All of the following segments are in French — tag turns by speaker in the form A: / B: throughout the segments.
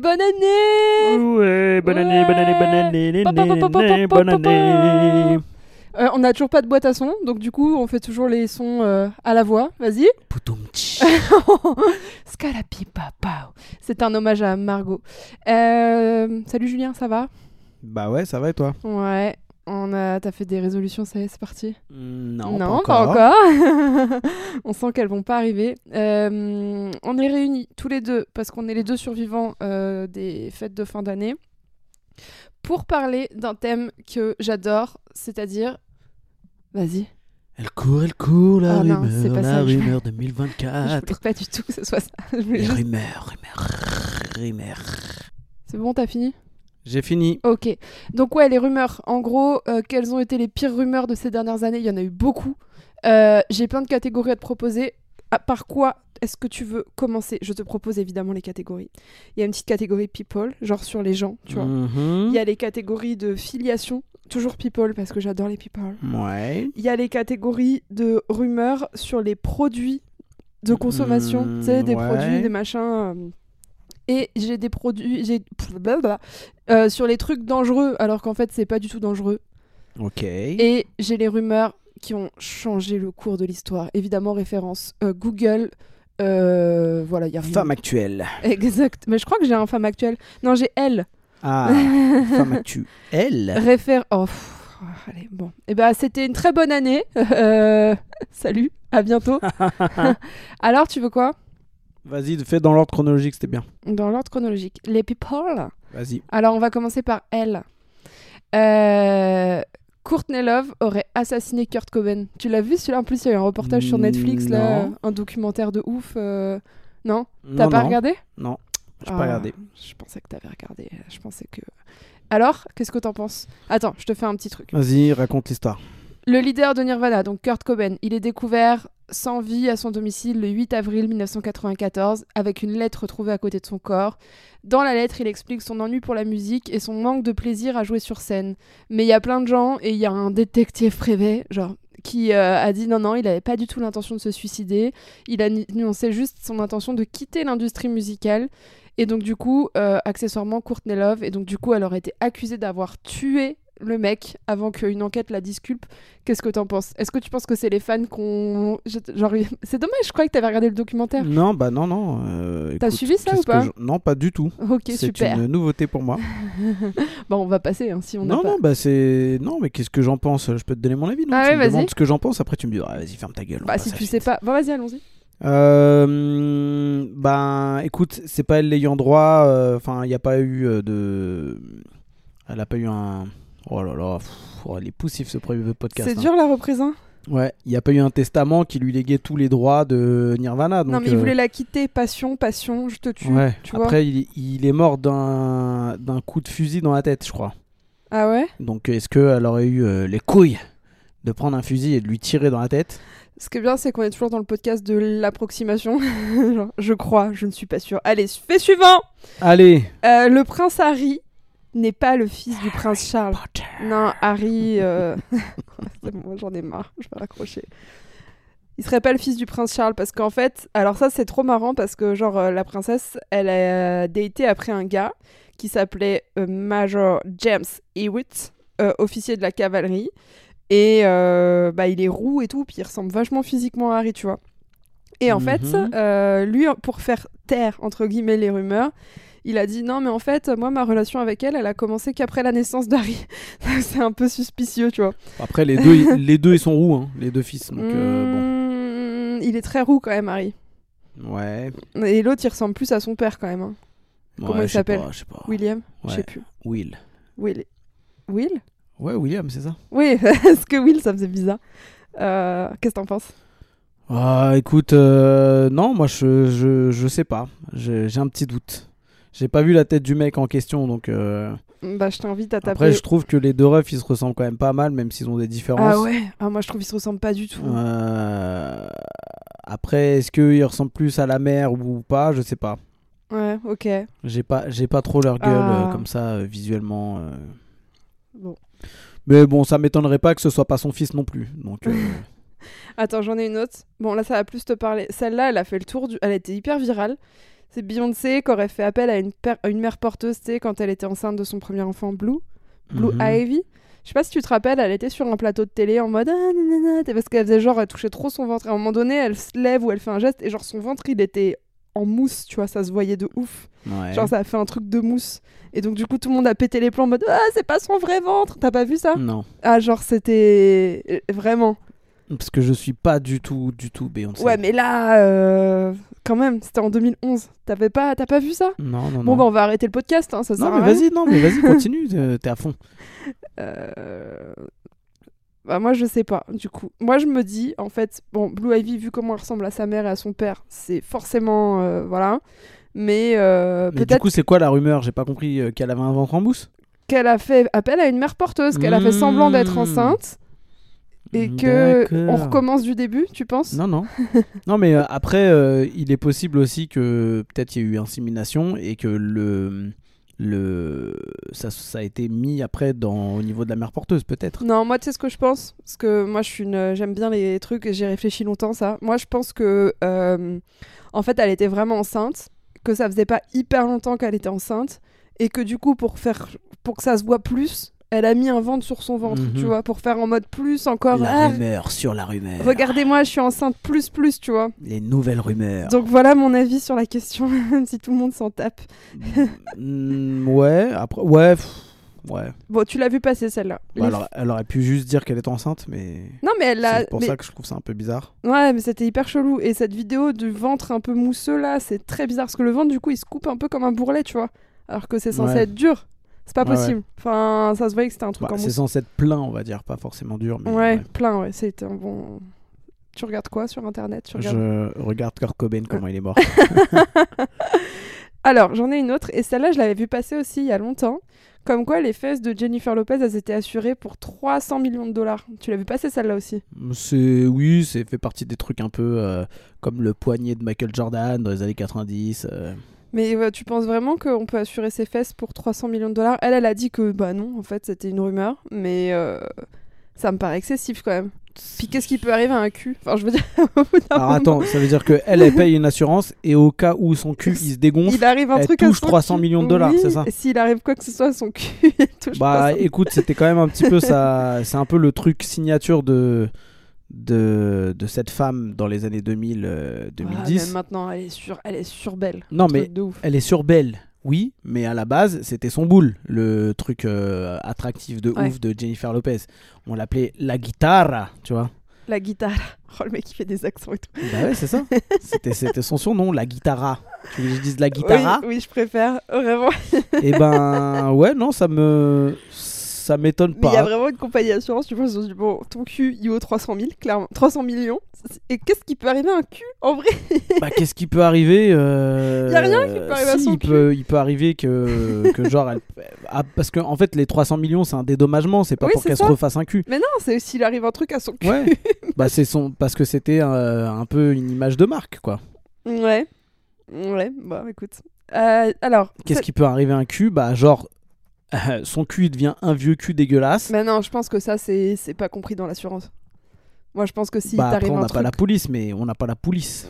A: Bonne année
B: Ouais, bonne année, bonne année, bonne année, né,
A: Pa, pa, pa, pa, pa,
B: né,
A: pa,
B: bonne année.
A: Euh, On n'a toujours pas de boîte à son, donc du coup, on fait toujours les sons euh, à la voix. Vas-y.
B: Poutoum-tch.
A: Scalapi papa. C'est un hommage à Margot. Euh, salut Julien, ça va?
B: Bah ouais, ça va et toi?
A: Ouais. On a, t'as fait des résolutions, ça y est, c'est parti.
B: Non,
A: pas encore. on sent qu'elles vont pas arriver. Euh, on est réunis tous les deux parce qu'on est les deux survivants euh, des fêtes de fin d'année pour parler d'un thème que j'adore, c'est-à-dire. Vas-y.
B: Elle court, elle court, la
A: Oh non, c'est
B: rumeur,
A: pas
B: la
A: ça, je-
B: rumeur
A: Je
B: 2024.
A: voulais pas du tout que ce soit ça. Je voulais juste-
B: rumeurs, rumeurs, rumeurs.
A: C'est bon, t'as fini?
B: J'ai fini.
A: Ok. Donc ouais, les rumeurs. En gros, euh, quelles ont été les pires rumeurs de ces dernières années? Il y en a eu beaucoup. Euh, J'ai plein de catégories à te proposer. Ah, par quoi est-ce que tu veux commencer? Je te propose évidemment les catégories. Il y a une petite catégorie people, genre sur les gens, tu vois.
B: Mhm.
A: Il y a les catégories de filiation, toujours people parce que j'adore les people.
B: Ouais.
A: Il y a les catégories de rumeurs sur les produits de consommation,
B: Mm,
A: tu sais, des
B: ouais.
A: produits, des machins. euh, Et j'ai des produits, j'ai euh, sur les trucs dangereux, alors qu'en fait c'est pas du tout dangereux.
B: Ok.
A: Et j'ai les rumeurs qui ont changé le cours de l'histoire. Évidemment référence euh, Google. euh, voilà, il y a.
B: Femme actuelle.
A: Exact. Mais je crois que j'ai un femme actuelle. Non, j'ai elle.
B: Ah, femme actuelle. Elle
A: Réfère. Oh, allez, bon. Et ben, c'était une très bonne année. Salut, à bientôt. Alors, tu veux quoi?
B: Vas-y, fais dans l'ordre chronologique, c'était bien.
A: Dans l'ordre chronologique. Les people.
B: Vas-y.
A: Alors, on va commencer par elle. Euh, Courtney Love aurait assassiné Kurt Cobain. Tu l'as vu celui-là? En plus, il y a eu un reportage sur
B: Mm,
A: Netflix, là, un documentaire de ouf. euh, Non? T'as pas
B: non.
A: regardé?
B: Non, j'ai
A: Ah,
B: pas regardé.
A: Je pensais que t'avais regardé. Je pensais que. Alors, qu'est-ce que t'en penses? Attends, je te fais un petit truc.
B: Vas-y, raconte l'histoire.
A: Le leader de Nirvana, donc Kurt Cobain, il est découvert sans vie à son domicile le 8 avril 1994 avec une lettre retrouvée à côté de son corps. Dans la lettre, il explique son ennui pour la musique et son manque de plaisir à jouer sur scène. Mais il y a plein de gens et il y a un détective privé, genre qui euh, a dit non non, il n'avait pas du tout l'intention de se suicider. Il a nuancé juste son intention de quitter l'industrie musicale. Et donc du coup, euh, accessoirement, Courtney Love, et donc du coup, elle aurait été accusée d'avoir tué le mec avant qu'une enquête la disculpe. Qu'est-ce que t'en penses? Est-ce que tu penses que c'est les fans qu'on... Genre, c'est dommage, je croyais que t'avais regardé le documentaire.
B: Non, bah non, non. euh,
A: T'as suivi ça ou pas?
B: je- Non, pas du tout.
A: Ok,
B: C'est
A: super.
B: une nouveauté pour moi.
A: Bon, on va passer hein, si on n'a
B: non,
A: pas.
B: non, bah c'est. Non, mais qu'est-ce que j'en pense? Je peux te donner mon avis. Non
A: Ah
B: tu
A: ouais,
B: me
A: vas-y.
B: demandes ce que j'en pense, après tu me dis, ah, vas-y, ferme ta gueule.
A: Bah, si tu sais pas. Bon, vas-y, allons-y.
B: Euh, ben, écoute, c'est pas elle l'ayant droit. euh, Enfin, il n'y a pas eu euh, de. Elle a pas eu un. Oh là là, pff, oh, elle est poussif ce premier podcast.
A: C'est
B: hein.
A: dur la reprise, hein?
B: Ouais, il n'y a pas eu un testament qui lui léguait tous les droits de Nirvana. Donc,
A: Non, mais il
B: euh,
A: voulait la quitter. Passion, passion, je te tue.
B: Ouais,
A: tu vois.
B: après, il, il est mort d'un coup de fusil dans la tête, je crois.
A: Ah ouais?
B: Donc, est-ce qu'elle aurait eu euh, les couilles de prendre un fusil et de lui tirer dans la tête?
A: Ce qui est bien, c'est qu'on est toujours dans le podcast de l'approximation. Je crois, je ne suis pas sûre. Allez, fait suivant
B: Allez
A: Euh, Le prince Harry n'est pas le fils du prince Charles. Non, Harry. euh, bon, j'en ai marre, je vais raccrocher. Il serait pas le fils du prince Charles parce qu'en fait, alors ça c'est trop marrant parce que genre euh, la princesse, elle a daté après un gars qui s'appelait euh, Major James Hewitt, euh, officier de la cavalerie, et bah il est roux et tout, puis il ressemble vachement physiquement à Harry, tu vois. Et en fait,
B: Mhm.
A: euh, lui, pour faire taire entre guillemets les rumeurs, il a dit non mais en fait moi ma relation avec elle elle a commencé qu'après la naissance d'Harry c'est un peu suspicieux tu vois
B: Après, les deux, ils- les deux, ils sont roux, hein, les deux fils. Donc, euh,
A: Mmh, il est très roux quand même Harry
B: bon. Ouais.
A: et l'autre il ressemble plus à son père quand même hein. Comment il s'appelle. William je sais plus
B: Will.
A: Will Will?
B: Ouais, William, c'est ça.
A: oui parce que Will ça faisait bizarre Euh, qu'est-ce que t'en penses?
B: Ah, écoute, euh, non, moi, je, je, je sais pas. J'ai un petit doute. J'ai pas vu la tête du mec en question, donc. euh,
A: bah je t'invite à taper
B: Après, je trouve que les deux refs, ils se ressemblent quand même pas mal, même s'ils ont des différences.
A: ah ouais ah moi je trouve qu'ils se ressemblent pas du tout
B: Euh, Après, est-ce qu'ils ressemblent plus à la mère ou pas? Je sais pas.
A: ouais ok
B: J'ai pas, j'ai pas trop leur gueule
A: Ah.
B: euh, comme ça euh, visuellement.
A: bon
B: Mais bon, ça m'étonnerait pas que ce soit pas son fils non plus. Donc,
A: Attends, j'en ai une autre. Bon, là, ça va plus te parler. Celle-là, elle a fait le tour du. Elle a été hyper virale. C'est Beyoncé qui aurait fait appel à une, mère porteuse, quand elle était enceinte de son premier enfant, Blue. Blue
B: Mhm.
A: Ivy. Je sais pas si tu te rappelles, elle était sur un plateau de télé en mode ah, nanana, parce qu'elle faisait genre, elle touchait trop son ventre. Et à un moment donné, elle se lève ou elle fait un geste et genre son ventre il était en mousse, tu vois, ça se voyait de ouf.
B: Ouais.
A: Genre ça a fait un truc de mousse. Et donc du coup, tout le monde a pété les plombs en mode ah, c'est pas son vrai ventre. T'as pas vu ça?
B: Non,
A: Ah, genre c'était euh, vraiment.
B: Parce que je suis pas du tout, du tout Beyoncé.
A: Ouais, mais là, euh, quand même, c'était en 2011. T'avais pas, t'as pas vu ça?
B: Non, non,
A: Bon,
B: non.
A: bah on va arrêter le podcast, hein, ça sert
B: non,
A: à
B: mais
A: rien.
B: vas-y, non, mais vas-y, continue, euh, t'es à fond.
A: Euh, Bah moi je sais pas du coup. Moi je me dis en fait bon Blue Ivy vu comment elle ressemble à sa mère et à son père c'est forcément euh, voilà mais, euh,
B: Mais du
A: peut-être
B: coup, c'est quoi la rumeur? J'ai pas compris euh, qu'elle avait un ventre en mousse?
A: qu'elle a fait appel à une mère porteuse qu'elle a fait semblant d'être
B: Mmh.
A: enceinte et que on recommence du début tu penses?
B: Non, non. non, mais euh, après, euh, il est possible aussi que peut-être il y a eu insémination et que le. le ça, ça a été mis après dans, au niveau de la mère porteuse, peut-être.
A: Non, moi, tu sais ce que je pense? Parce que moi, je suis une... j'aime bien les trucs et j'ai réfléchi longtemps, ça. Moi, je pense que, euh, en fait, elle était vraiment enceinte, que ça faisait pas hyper longtemps qu'elle était enceinte, et que du coup, pour, faire... pour que ça se voit plus, elle a mis un ventre sur son ventre,
B: Mhm.
A: tu vois, pour faire en mode plus encore.
B: La
A: Ah,
B: rumeur sur la rumeur.
A: Regardez-moi, je suis enceinte plus, plus, tu vois.
B: Les nouvelles rumeurs.
A: Donc voilà mon avis sur la question, même si tout le monde s'en tape.
B: Mm, ouais, après. Ouais. ouais.
A: Bon, tu l'as vu passer celle-là.
B: Bah, alors, elle aurait pu juste dire qu'elle est enceinte, mais.
A: Non, mais elle l'a.
B: C'est pour
A: mais-
B: ça que je trouve ça un peu bizarre.
A: Ouais, mais c'était hyper chelou. Et cette vidéo du ventre un peu mousseux là, c'est très bizarre parce que le ventre, du coup, il se coupe un peu comme un bourrelet, tu vois. Alors que c'est censé
B: Ouais.
A: être dur. C'est pas
B: Ouais,
A: possible. Enfin, ça se voyait que c'était un truc
B: Bah,
A: en
B: c'est censé être plein, on va dire, pas forcément dur. Mais
A: Ouais,
B: ouais.
A: plein, ouais. C'était un bon. Tu regardes quoi sur internet? Tu regardes...
B: Je regarde Kurt Cobain, comment il est mort.
A: Alors, j'en ai une autre. Et celle-là, je l'avais vue passer aussi il y a longtemps. Comme quoi, les fesses de Jennifer Lopez, elles étaient assurées pour 300 millions de dollars. Tu l'as vu passer celle-là aussi?
B: C'est oui, c'est fait partie des trucs un peu euh, comme le poignet de Michael Jordan dans les années 90. euh.
A: Mais euh, tu penses vraiment qu'on peut assurer ses fesses pour 300 millions de dollars? Elle, elle a dit que bah non, en fait, c'était une rumeur. Mais euh, ça me paraît excessif quand même. Puis qu'est-ce qui peut arriver à un cul? Enfin, je veux dire, au bout d'un
B: Alors
A: moment,
B: attends, ça veut dire que elle, elle paye une assurance et au cas où son cul il se dégonfle,
A: il arrive un
B: elle
A: truc
B: touche
A: son
B: 300
A: cul.
B: millions de dollars,
A: Oui,
B: c'est ça?
A: Et s'il arrive quoi que ce soit à son cul, il touche
B: bah
A: 300.
B: écoute, c'était quand même un petit peu ça. C'est un peu le truc signature de de, de cette femme dans les années 2000, euh,
A: Ah,
B: 2010.
A: même maintenant, elle est sur, elle est sur belle.
B: Non, mais-
A: de ouf.
B: Elle est sur belle, oui, mais à la base, c'était son boule, le truc euh, attractif de
A: Ouais.
B: ouf de Jennifer Lopez. On l'appelait la guitare, tu vois.
A: La guitare. Oh, le mec, il fait des accents et tout.
B: Bah ouais, c'est ça. C'était, c'était son surnom, la guitara. Tu veux que je dise la guitara?
A: Oui, oui, je préfère. Vraiment.
B: Et ben ouais, non, ça me ça m'étonne
A: Mais il y a
B: pas.
A: vraiment une compagnie d'assurance, tu penses, du bon, ton cul, il vaut 300 000, clairement. 300 millions. Et qu'est-ce qui peut arriver à un cul, en vrai?
B: Bah qu'est-ce qui peut arriver euh,
A: Y a rien qui peut arriver à son
B: il
A: cul.
B: peut, il peut arriver que, que genre elle... ah, parce que en fait les 300 millions c'est un dédommagement, c'est pas
A: Oui,
B: pour qu'elle se refasse un cul.
A: Mais non, c'est s'il arrive un truc à son cul.
B: Ouais. bah c'est son parce que c'était euh, un peu une image de marque quoi.
A: Ouais. Ouais, bah écoute. Euh, alors,
B: Qu'est-ce qui peut arriver à un cul? Bah genre euh, son cul il devient un vieux cul dégueulasse.
A: Mais non, je pense que ça, c'est c'est pas compris dans l'assurance. Moi, je pense que si
B: bah après
A: t'arrive
B: on n'a
A: truc...
B: pas la police mais on n'a pas la police.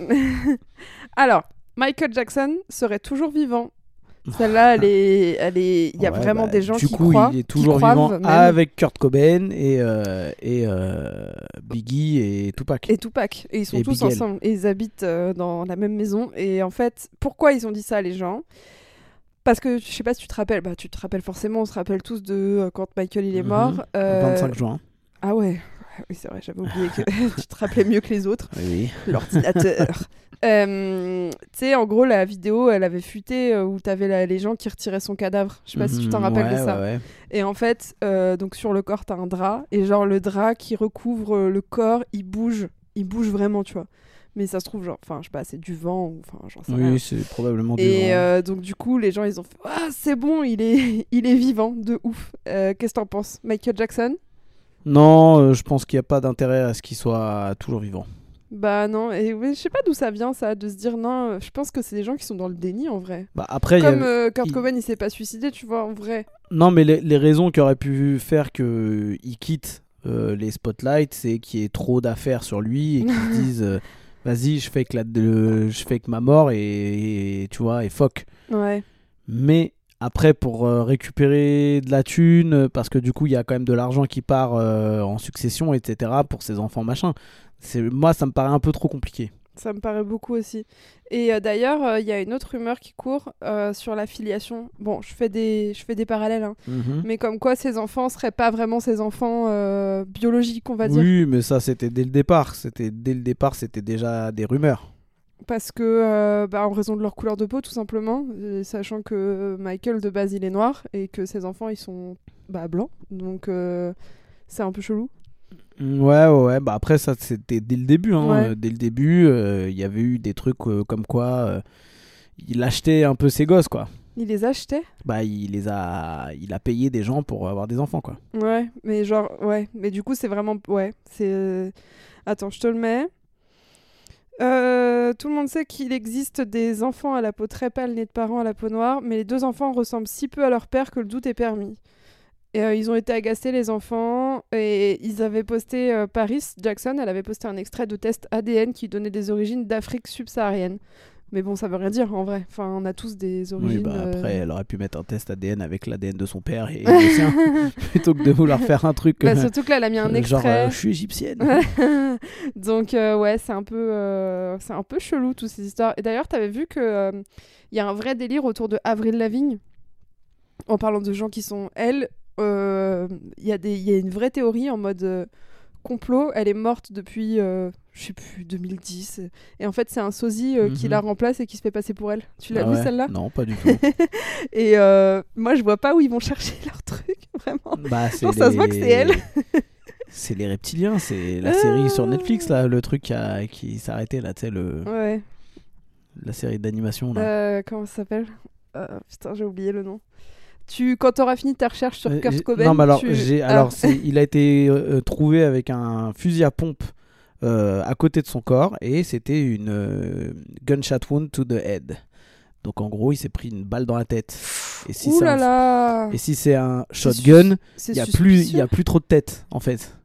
A: Alors, Michael Jackson serait toujours vivant. Celle-là, elle est, elle est, il y a
B: Ouais,
A: vraiment
B: bah,
A: des gens
B: du
A: qui
B: coup,
A: croient,
B: il est toujours vivant
A: même.
B: avec Kurt Cobain et, euh, et euh, Biggie et Tupac.
A: et Tupac. Et ils sont
B: Et
A: tous
B: Big
A: ensemble. Et ils habitent euh, dans la même maison. Et en fait, pourquoi ils ont dit ça, les gens? Parce que, je sais pas si tu te rappelles, bah tu te rappelles forcément, on se rappelle tous de euh, quand Michael il est
B: Mhm.
A: mort. euh,
B: 25 juin.
A: Ah ouais, oui c'est vrai, j'avais oublié que tu te rappelais mieux que les autres.
B: Oui.
A: l'ordinateur. Euh, tu sais, en gros, la vidéo, elle avait fuité euh, où t'avais la- les gens qui retiraient son cadavre. Je sais pas si tu t'en
B: Mhm,
A: rappelles de ça. Et en fait, euh, donc sur le corps, t'as un drap. Et genre, le drap qui recouvre euh, le corps, il bouge. Il bouge vraiment, tu vois. Mais ça se trouve, genre, enfin, je sais pas, c'est du vent ou enfin, j'en sais.
B: Oui, c'est probablement du
A: Et
B: vent.
A: euh, donc, du coup, les gens, ils ont fait Ah, c'est bon, il est, il est vivant, de ouf. Euh, Qu'est-ce que t'en penses Michael Jackson?
B: Non, euh, je pense qu'il n'y a pas d'intérêt à ce qu'il soit toujours vivant.
A: Bah non, et oui, je sais pas d'où ça vient, ça, de se dire non. euh, Je pense que c'est des gens qui sont dans le déni en vrai.
B: Bah, après, il y a-
A: Comme Kurt
B: il-
A: Cobain, il s'est pas suicidé, tu vois, en vrai.
B: Non, mais les, les raisons qui auraient pu faire qu'il quitte euh, les spotlights, c'est qu'il y ait trop d'affaires sur lui et qu'ils se disent euh, vas-y, je fais que la, le- je fais que ma mort et, et, tu vois, et fuck.
A: Ouais.
B: Mais après, pour euh, récupérer de la thune, parce que du coup, il y a quand même de l'argent qui part euh, en succession, etc., pour ses enfants, machin. C'est, moi, ça me paraît un peu trop compliqué.
A: Ça me paraît beaucoup aussi. Et euh, d'ailleurs, euh, il y a une autre rumeur qui court euh, sur la filiation. Bon, je fais des, je fais des parallèles, hein.
B: Mhm.
A: mais comme quoi ces enfants seraient pas vraiment ses enfants biologiques, on va dire.
B: Oui, mais ça, c'était dès le départ. C'était dès le départ, c'était déjà des rumeurs.
A: Parce que, bah, en raison de leur couleur de peau, tout simplement, sachant que Michael de base il est noir et que ses enfants ils sont bah, blancs, donc c'est un peu chelou.
B: Mm, Ouais, ouais, ouais. Bah après, ça, c'était dès le début. Hein.
A: Ouais.
B: Euh, Dès le début, euh, il y avait eu des trucs euh, comme quoi euh, il achetait un peu ses gosses, quoi.
A: Il les achetait?
B: Bah, il les a, il a payé des gens pour avoir des enfants, quoi.
A: Ouais, mais genre, ouais, mais du coup c'est vraiment, ouais, c'est... euh, Attends, je te le mets. Euh, tout le monde sait qu'il existe des enfants à la peau très pâle nés de parents à la peau noire, mais les deux enfants ressemblent si peu à leur père que le doute est permis. Et, euh, ils ont été agacés, les enfants, et ils avaient posté, euh, Paris Jackson, elle avait posté un extrait de test ADN qui donnait des origines d'Afrique subsaharienne. Mais bon, ça veut rien dire en vrai. Enfin, on a tous des
B: Oui,
A: origines.
B: bah
A: euh,
B: après, elle aurait pu mettre un test ADN avec l'ADN de son père et le sien, plutôt que de vouloir faire un truc
A: Bah, surtout que là, elle a mis un
B: genre
A: extrait.
B: euh, je suis égyptienne.
A: Donc euh, ouais, c'est un peu c'est un peu chelou toutes ces histoires. Et d'ailleurs, t'avais vu que il y a un vrai délire autour de Avril Lavigne en parlant de gens qui sont elle. Euh, Il y a des il y a une vraie théorie en mode euh, complot. Elle est morte depuis euh, je sais plus 2010 et en fait c'est un sosie euh, qui
B: Mhm.
A: la remplace et qui se fait passer pour elle. Tu l'as
B: Ah
A: vu
B: ouais
A: celle-là?
B: Non, pas du tout.
A: Et euh, moi je vois pas où ils vont chercher leur truc vraiment.
B: bah,
A: Genre, ça se voit que c'est elle.
B: c'est les reptiliens, c'est la série sur Netflix là, le truc qui, qui arrêté là, tu sais le
A: Ouais.
B: la série d'animation là.
A: Euh, comment ça s'appelle? Euh, Putain, j'ai oublié le nom. Tu, quand t'auras fini ta recherche sur
B: Euh,
A: Kurt Cobain,
B: non, mais alors,
A: tu-
B: j'ai,
A: Ah.
B: alors il a été euh, euh, trouvé avec un fusil à pompe euh, à côté de son corps et c'était une gunshot wound to the head. Donc en gros, il s'est pris une balle dans la tête. Et si c'est un,
A: là
B: et si c'est un
A: C'est
B: shotgun, il y a plus, y a plus trop de tête en fait.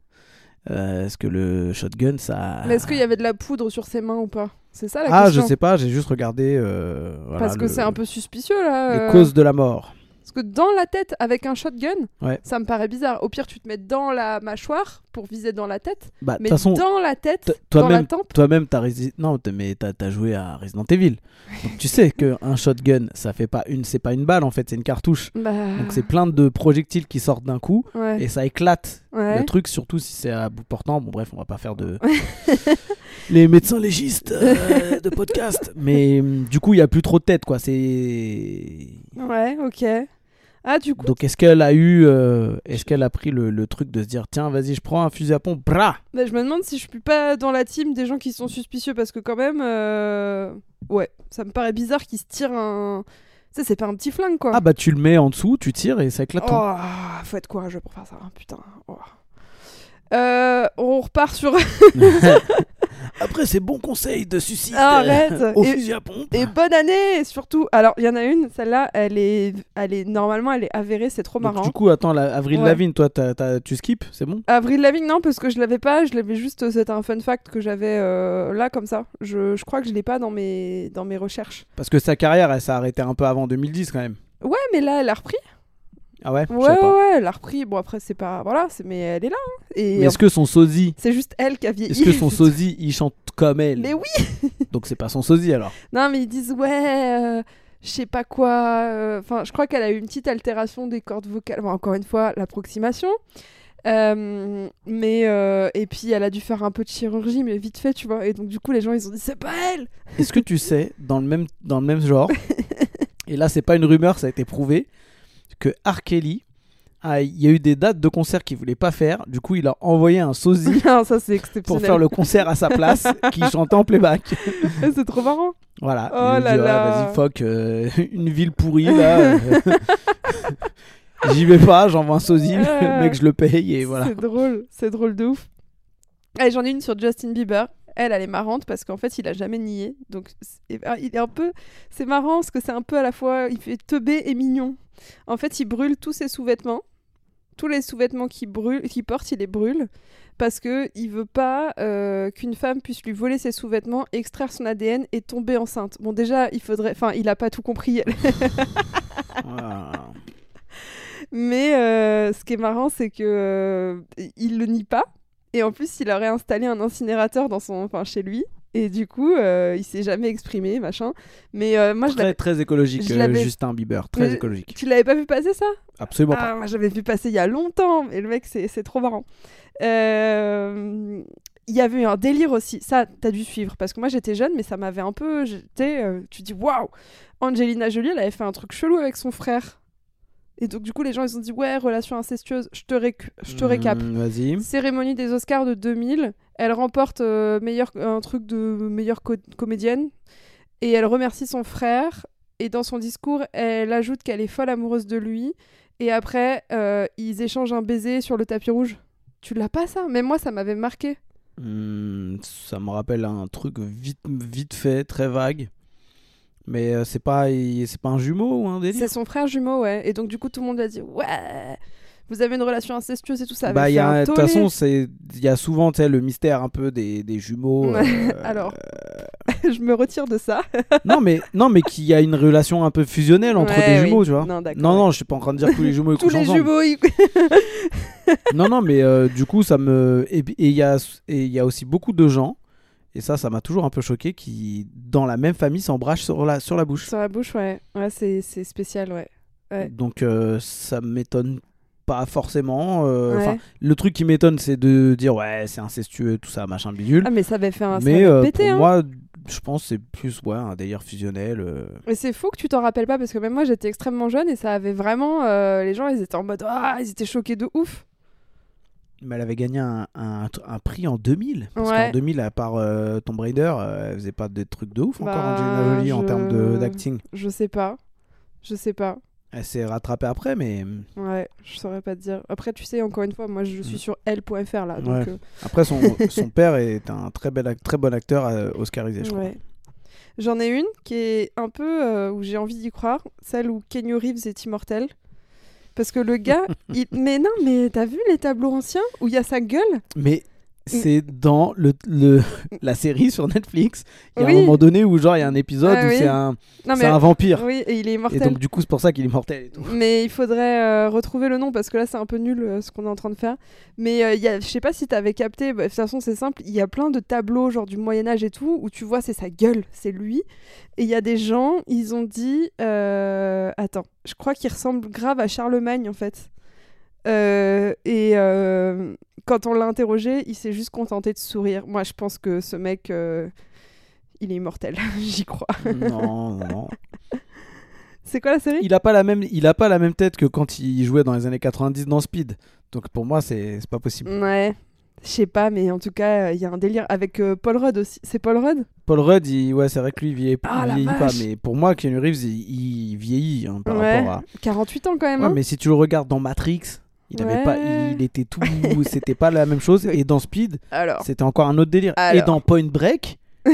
B: Parce que le shotgun, ça.
A: Mais est-ce qu'il y avait de la poudre sur ses mains ou pas? C'est ça la
B: Ah,
A: question.
B: je sais pas. J'ai juste regardé. voilà,
A: Parce que
B: le-
A: c'est un peu suspicieux là.
B: les causes de la mort.
A: Parce que dans la tête avec un shotgun,
B: Ouais.
A: ça me paraît bizarre. Au pire, tu te mets dans la mâchoire pour viser dans la tête,
B: Bah,
A: mais
B: façon,
A: dans la tête,
B: t-
A: dans la
B: toi-même, t'as rési- non, t'as- mais t'as, t'as joué à Resident Evil. Donc tu sais que un shotgun, ça fait pas une, c'est pas une balle en fait, c'est une cartouche.
A: Bah,
B: Donc c'est plein de projectiles qui sortent d'un coup
A: ouais.
B: et ça éclate
A: ouais.
B: le truc, surtout si c'est à bout portant. Bon bref, on va pas faire de les médecins légistes euh, de podcast. Mais hum, du coup, il y a plus trop de tête quoi. C'est
A: Ouais, ok. Ah, du coup,
B: donc est-ce qu'elle a eu, euh, est-ce qu'elle a pris le, le truc de se dire tiens vas-y je prends un fusil à pompe, bra
A: bah, je me demande si je suis pas dans la team des gens qui sont suspicieux parce que quand même, euh, ouais, ça me paraît bizarre qu'ils se tirent un. Tu sais, c'est pas un petit flingue quoi.
B: Ah bah tu le mets en dessous, tu tires et ça éclate. hein.
A: Oh, faut être courageux pour faire ça, hein, putain. Oh. Euh, on repart sur.
B: Après ces bons conseils de suicide
A: Arrête.
B: euh, au
A: Et-
B: fusil à pompe.
A: Et bonne année, surtout. Alors, il y en a une, celle-là, elle est, elle est normalement, elle est avérée, c'est trop
B: Donc,
A: marrant.
B: du coup, attends, la, Avril
A: Ouais.
B: Lavigne, toi, tu skips, c'est bon?
A: Avril Lavigne, non, parce que je l'avais pas, je l'avais juste, c'était un fun fact que j'avais euh, là, comme ça. Je, je crois que je l'ai pas dans mes, dans mes recherches.
B: Parce que sa carrière, elle s'est arrêtée un peu avant 2010 quand même.
A: Ouais, mais là, elle a repris.
B: Ah ouais,
A: Ouais, ouais, elle a repris. Bon, après, c'est pas. Voilà, c'est, mais elle est là. hein. Et
B: Mais est-ce que son sosie,
A: c'est juste elle qui a vieilli.
B: est-ce que son sosie, il chante comme elle?
A: Mais oui
B: Donc c'est pas son sosie alors.
A: Non, mais ils disent, ouais, euh, je sais pas quoi. euh, Enfin, je crois qu'elle a eu une petite altération des cordes vocales. Bon, encore une fois, l'approximation. Euh, mais euh, et puis elle a dû faire un peu de chirurgie mais vite fait tu vois et donc du coup les gens ils ont dit c'est pas elle
B: Est-ce que tu sais, dans le même, dans le même genre, et là c'est pas une rumeur, ça a été prouvé, que R. Kelly, a- il y a eu des dates de concert qu'il voulait pas faire, du coup il a envoyé un sosie
A: non ça c'est
B: pour faire le concert à sa place, qui chantait en playback.
A: c'est trop marrant
B: Voilà.
A: Oh
B: il
A: là
B: dit,
A: là.
B: Ah, vas-y, fuck, euh, une ville pourrie là. euh, J'y vais pas, j'envoie un sosie, le mec je le paye et voilà.
A: c'est drôle c'est drôle de ouf Allez, j'en ai une sur Justin Bieber elle elle est marrante parce qu'en fait il a jamais nié donc ah, il est un peu c'est marrant parce que c'est un peu à la fois il fait teubé et mignon en fait il brûle tous ses sous-vêtements tous les sous-vêtements qu'il brûle, qu'il porte, il les brûle parce que il veut pas euh, qu'une femme puisse lui voler ses sous-vêtements, extraire son ADN et tomber enceinte. Bon, déjà, il faudrait, enfin, il a pas tout compris. Mais euh, ce qui est marrant, c'est que euh, il le nie pas. Et en plus, il aurait installé un incinérateur dans son, enfin, chez lui. Et du coup, euh, il s'est jamais exprimé, machin. Mais euh, moi, je
B: très, très écologique,
A: je
B: euh, Justin Bieber. Très
A: Mais-
B: écologique.
A: tu l'avais pas vu passer ça?
B: Absolument pas.
A: Ah, moi j'avais vu passer il y a longtemps, et le mec, c'est trop marrant. Euh, Il y avait eu un délire aussi, ça, t'as dû suivre, parce que moi j'étais jeune, mais ça m'avait un peu. J'étais, euh, tu dis, waouh Angelina Jolie, elle avait fait un truc chelou avec son frère. Et donc, du coup, les gens, ils se sont dit, ouais, relation incestueuse, je te, récu- je te récap.
B: Hmm, Vas-y.
A: Cérémonie des Oscars de 2000, elle remporte euh, meilleur, un truc de meilleure co- comédienne, et elle remercie son frère, et dans son discours, elle ajoute qu'elle est folle amoureuse de lui, et après, euh, ils échangent un baiser sur le tapis rouge. Tu l'as pas ça? Même moi, ça m'avait marqué.
B: Hmm, ça me rappelle un truc vite, vite fait, très vague. Mais euh, c'est pas, c'est pas un jumeau ou un délire?
A: C'est son frère jumeau, ouais. Et donc, du coup, tout le monde a dit Ouais, vous avez une relation incestueuse et tout ça.
B: Bah, de toute façon, il y a souvent le mystère un peu des, des jumeaux. Euh,
A: alors. je me retire de ça.
B: non, mais, non, mais qu'il y a une relation un peu fusionnelle entre
A: Ouais,
B: des
A: oui.
B: jumeaux, tu vois.
A: Non,
B: non,
A: ouais.
B: non, je suis pas en train de dire que tous les jumeaux ils
A: Tous les
B: ensemble.
A: jumeaux, ils-
B: Non, non, mais euh, du coup, ça me. Et et il y, a- et il y a aussi beaucoup de gens, et ça, ça m'a toujours un peu choqué, qui, dans la même famille, s'embrassent sur la, sur la bouche.
A: Sur la bouche, ouais. Ouais, c'est spécial, ouais. Ouais.
B: Donc, euh, ça m'étonne pas forcément. euh,
A: Ouais.
B: Le truc qui m'étonne, c'est de dire, ouais, c'est incestueux, tout ça, machin bidule.
A: Ah, mais ça avait fait un.
B: mais euh,
A: pété,
B: pour
A: hein.
B: moi, je pense que c'est plus ouais, un délire fusionnel. euh.
A: Mais c'est faux que tu t'en rappelles pas parce que même moi j'étais extrêmement jeune et ça avait vraiment. euh, les gens ils étaient en mode. Ah, ils étaient choqués de ouf.
B: Mais elle avait gagné un, un, un prix en 2000. Parce
A: Ouais.
B: qu'en 2000, à part euh, Tomb Raider, euh, elle faisait pas des trucs de ouf encore,
A: Bah,
B: Angelina Jolie, en termes de- d'acting.
A: Je sais pas. Je sais pas.
B: Elle s'est rattrapée après, mais
A: Ouais, je saurais pas te dire. Après, tu sais, encore une fois, moi je suis
B: Mm.
A: sur L.fr là. Donc,
B: Ouais.
A: euh,
B: après, son, son père est un très, bel, très bon acteur euh, oscarisé, je crois.
A: ouais. J'en ai une qui est un peu euh, où j'ai envie d'y croire, celle où Kenny Reeves est immortel. Parce que le gars, il... mais non, mais t'as vu les tableaux anciens où il y a sa gueule?
B: Mais c'est dans le, le, la série sur Netflix. Il y a
A: Oui.
B: un moment donné où, genre, il y a un épisode
A: Ah
B: où
A: oui.
B: c'est un, un vampire.
A: oui, et il est
B: Et
A: immortel.
B: donc, du coup, c'est pour ça qu'il est mortel et tout.
A: Mais il faudrait euh, retrouver le nom parce que là c'est un peu nul euh, ce qu'on est en train de faire. Mais euh, il y a- je sais pas si t'avais capté, bah, de toute façon c'est simple, il y a plein de tableaux genre du Moyen Âge et tout où tu vois c'est sa gueule, c'est lui. Et il y a des gens, ils ont dit, euh, attends, je crois qu'il ressemble grave à Charlemagne en fait. Euh, et euh, quand on l'a interrogé, il s'est juste contenté de sourire. Moi je pense que ce mec, euh, il est immortel, j'y crois.
B: non, non, non.
A: C'est quoi la série?
B: Il a pas la même, il a pas la même tête que quand il jouait dans les années 90 dans Speed. Donc pour moi, c'est pas possible.
A: Ouais. Je sais pas, mais en tout cas, il y a un délire avec euh, Paul Rudd aussi. C'est Paul Rudd?
B: Paul Rudd, il- ouais, c'est vrai que lui, il vieillit,
A: Ah,
B: il vieillit pas. Mais pour moi, Keanu Reeves, il, il vieillit hein, par
A: Ouais.
B: rapport à.
A: 48 ans quand même.
B: Ouais,
A: hein.
B: mais si tu le regardes dans Matrix, il avait pas,
A: Ouais.
B: il était tout, c'était pas la même chose. Et dans Speed,
A: Alors,
B: c'était encore un autre délire. Et dans Point Break,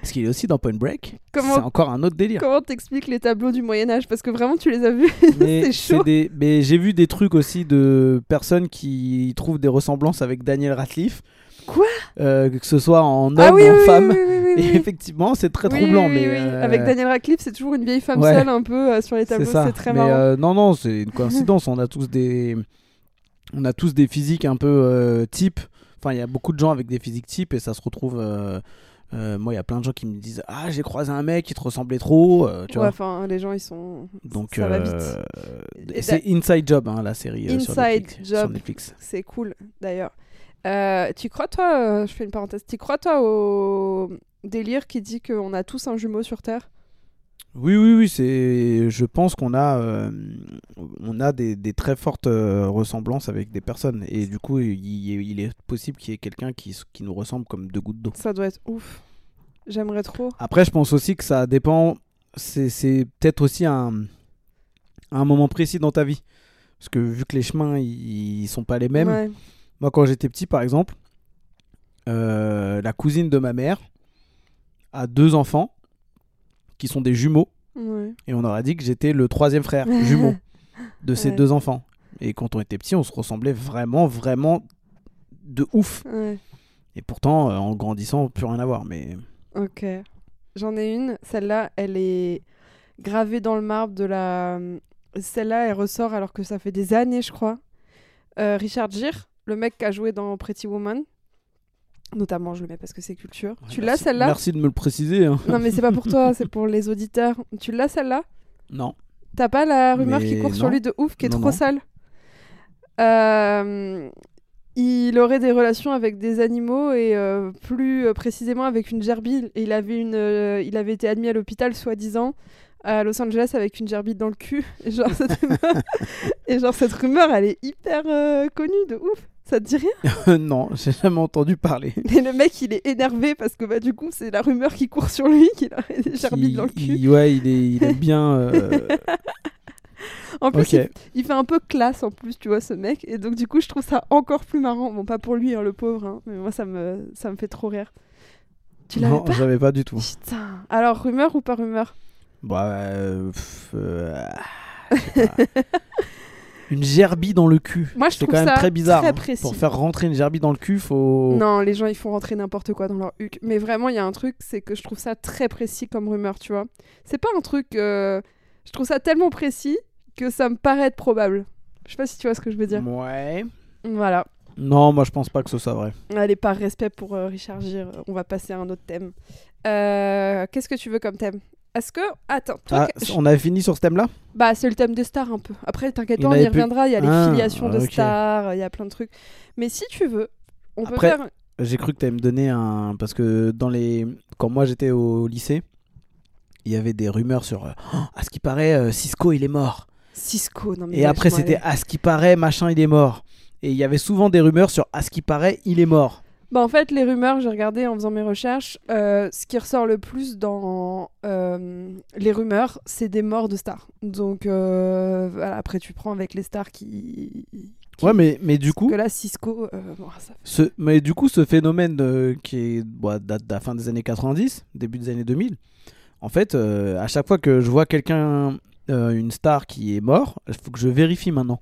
B: parce qu'il est aussi dans Point Break,
A: Comment-
B: c'est encore un autre délire.
A: comment t'expliques les tableaux du Moyen-Âge Parce que vraiment, tu les as vus.
B: Mais
A: c'est
B: c'est
A: chaud.
B: des, mais j'ai vu des trucs aussi de personnes qui trouvent des ressemblances avec Daniel Radcliffe.
A: Quoi?
B: Euh, Que ce soit en homme,
A: ah oui,
B: en
A: oui,
B: femme.
A: oui, oui,
B: Et effectivement, c'est très
A: Oui,
B: troublant.
A: oui,
B: mais
A: oui.
B: euh,
A: Avec Daniel Radcliffe, c'est toujours une vieille femme
B: ouais.
A: seule un peu euh, sur les tableaux. C'est très
B: mais
A: marrant.
B: euh, non, non, c'est une coïncidence. on a tous des, on a tous des physiques un peu euh, type. Enfin, il y a beaucoup de gens avec des physiques type et ça se retrouve. euh, moi, il y a plein de gens qui me disent Ah, j'ai croisé un mec qui te ressemblait trop. euh, tu
A: Ouais, enfin, les gens, ils sont.
B: Donc,
A: ça va vite.
B: c'est Inside Job, hein, la série sur,
A: Inside
B: Netflix, sur
A: Job.
B: Netflix.
A: C'est cool, d'ailleurs. Tu crois, toi, je fais une parenthèse, tu crois, toi, au délire qui dit qu'on a tous un jumeau sur Terre?
B: Oui, oui, oui, c'est. Je pense qu'on a, euh, on a des, des très fortes euh, ressemblances avec des personnes, et du coup, il, il est possible qu'il y ait quelqu'un qui, nous ressemble comme deux gouttes d'eau.
A: Ça doit être ouf. J'aimerais trop.
B: Après, je pense aussi que ça dépend. C'est c'est peut-être aussi un, un moment précis dans ta vie, parce que vu que les chemins ils, ils sont pas les mêmes.
A: Ouais.
B: Moi, quand j'étais petit, par exemple, euh, la cousine de ma mère a deux enfants qui sont des jumeaux.
A: Ouais.
B: Et on aurait dit que j'étais le troisième frère jumeau de ces
A: Ouais.
B: deux enfants. Et quand on était petit, on se ressemblait vraiment, vraiment de ouf.
A: Ouais.
B: Et pourtant, euh, en grandissant, plus rien à voir. Mais
A: Ok. J'en ai une. Celle-là, elle est gravée dans le marbre de la. Celle-là, elle ressort alors que ça fait des années, je crois. Euh, Richard Gere, le mec qui a joué dans Pretty Woman. Notamment, je le mets parce que c'est culture. tu l'as celle-là?
B: Merci de me le préciser. hein.
A: Non, mais c'est pas pour toi, c'est pour les auditeurs. Tu l'as celle-là?
B: Non.
A: T'as pas la rumeur qui court sur lui de ouf, qui est
B: Non,
A: trop
B: non.
A: sale? Euh, Il aurait des relations avec des animaux et euh, plus précisément avec une gerbille. Et il avait, une, euh, il avait été admis à l'hôpital, soi-disant, à Los Angeles avec une gerbille dans le cul. Et genre, cette rumeur, et genre, cette rumeur, elle est hyper connue de ouf. Ça te dit rien?
B: Non, j'ai jamais entendu parler.
A: Et le mec, il est énervé parce que bah, du coup, c'est la rumeur qui court sur lui qu'il aurait des gerbilles
B: Il-
A: dans le cul.
B: il- ouais, il, est, il aime bien. euh,
A: En plus, il, il fait un peu classe en plus, tu vois, ce mec. Et donc, du coup, je trouve ça encore plus marrant. Bon, pas pour lui, hein, le pauvre, hein, mais moi, ça me, ça me fait trop rire. Tu l'avais
B: Non,
A: pas?
B: j'avais pas du tout.
A: Putain. Alors, rumeur ou pas rumeur?
B: Bah, euh, pff, Une gerbille dans le cul.
A: Moi, je trouve
B: quand même
A: ça
B: très bizarre.
A: très
B: hein. Pour faire rentrer une gerbille dans le cul, faut.
A: Non, les gens, ils font rentrer n'importe quoi dans leur huc. Mais vraiment, il y a un truc, c'est que je trouve ça très précis comme rumeur, tu vois. C'est pas un truc... euh, Je trouve ça tellement précis que ça me paraît être probable. Je sais pas si tu vois ce que je veux dire.
B: Ouais.
A: Voilà.
B: Non, moi je pense pas que ce soit vrai.
A: Allez, par respect pour euh, Richard Gere, on va passer à un autre thème. Euh, Qu'est-ce que tu veux comme thème? Est-ce que... Attends, toi...
B: Ah, on avait fini sur ce thème-là?
A: Bah, c'est le thème des stars un peu. Après, t'inquiète pas, on y reviendra. Il y a les
B: Ah,
A: filiations de stars, il y a plein de trucs. Mais si tu veux, on
B: Après-
A: peut faire...
B: J'ai cru que tu allais me donner un. Parce que dans les. Quand moi j'étais au lycée, il y avait des rumeurs sur. Oh, à ce qui paraît, euh, Cisco il est mort.
A: Cisco, non mais...
B: Et après c'était à ce qui paraît, machin il est mort. Et il y avait souvent des rumeurs sur à ce qui paraît, il est mort.
A: Bah, en fait, les rumeurs, j'ai regardé en faisant mes recherches, euh, ce qui ressort le plus dans euh, les rumeurs, c'est des morts de stars. Donc, euh, voilà, après, tu prends avec les stars qui... qui-
B: Ouais, mais, mais du coup,
A: Que là, Cisco, bon, ça
B: ce, mais du coup, ce phénomène qui est, bon, date de la fin des années 90, début des années 2000, en fait, à chaque fois que je vois quelqu'un, une star qui est mort, il faut que je vérifie maintenant.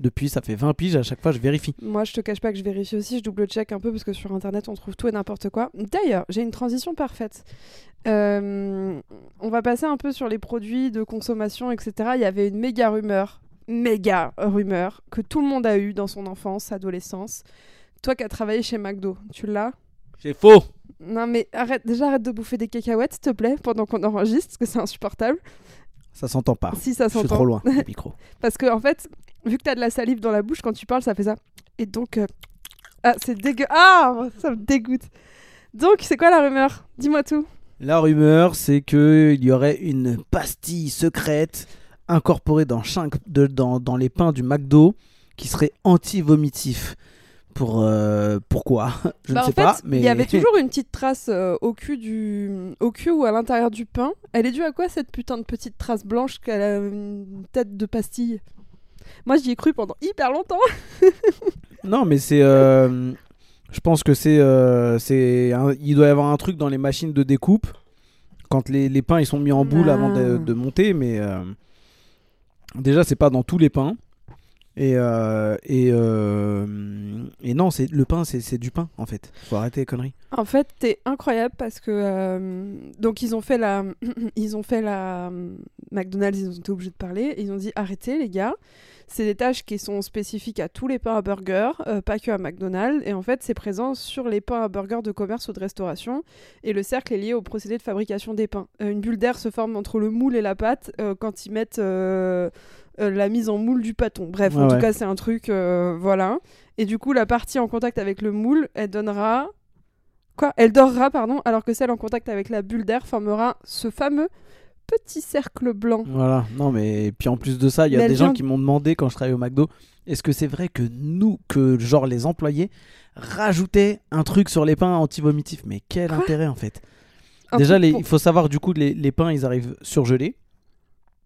B: Depuis, ça fait 20 piges, à chaque fois, je vérifie.
A: Moi, je te cache pas que je vérifie aussi, je double-check un peu parce que sur Internet, on trouve tout et n'importe quoi. D'ailleurs, j'ai une transition parfaite. Euh, on va passer un peu sur les produits de consommation, etc. Il y avait une méga rumeur, méga rumeur, que tout le monde a eu dans son enfance, adolescence. Toi qui as travaillé chez McDo, tu l'as?
B: C'est faux
A: Non mais arrête, déjà arrête de bouffer des cacahuètes, s'il te plaît, pendant qu'on enregistre, parce que c'est insupportable.
B: Ça s'entend pas.
A: Si ça
B: Je suis
A: s'entend.
B: trop loin du micro.
A: Parce que en fait, vu que t'as de la salive dans la bouche, quand tu parles, ça fait ça. Et donc, euh, ah, c'est dégueu. Ah, ça me dégoûte. Donc, c'est quoi la rumeur? Dis-moi tout.
B: La rumeur, c'est que il y aurait une pastille secrète incorporée dans, chaque, de- dans, dans les pains du McDo qui serait anti-vomitif. Pour euh, pourquoi? Je
A: Bah,
B: ne sais
A: en fait,
B: pas, mais
A: il y avait toujours une petite trace euh, au cul du, au cul ou à l'intérieur du pain. Elle est due à quoi cette putain de petite trace blanche qu'elle a une tête de pastille? Moi, j'y ai cru pendant hyper longtemps.
B: non, mais c'est. euh, je pense que c'est, euh, c'est, il doit y avoir un truc dans les machines de découpe quand les, les pains ils sont mis en boule avant de,
A: Ah.
B: de monter, mais euh, déjà c'est pas dans tous les pains. Et, euh, et, euh, et non, c'est le pain, c'est, du pain en fait. Faut arrêter les conneries.
A: En fait, t'es incroyable parce que euh, donc ils ont fait la, ils ont fait la McDonald's, ils ont été obligés de parler. Ils ont dit arrêtez les gars, c'est des tâches qui sont spécifiques à tous les pains à burger, euh, pas que à McDonald's. Et en fait, c'est présent sur les pains à burger de commerce ou de restauration. Et le cercle est lié au procédé de fabrication des pains. Euh, une bulle d'air se forme entre le moule et la pâte euh, quand ils mettent euh, la mise en moule du pâton. Bref, en
B: Ouais,
A: tout cas, c'est un truc, euh, voilà. Et du coup, la partie en contact avec le moule, elle donnera Quoi? Elle dorera, pardon, alors que celle en contact avec la bulle d'air formera ce fameux petit cercle blanc.
B: Voilà, non mais puis en plus de ça, il y a des gens
A: vient-
B: qui m'ont demandé quand je travaillais au McDo, est-ce que c'est vrai que nous, que genre les employés, rajoutaient un truc sur les pains anti-vomitifs? Mais quel
A: Quoi?
B: intérêt en fait?
A: Un
B: Déjà,
A: truc
B: les-
A: pour-
B: il faut savoir du coup, les, les pains ils arrivent surgelés.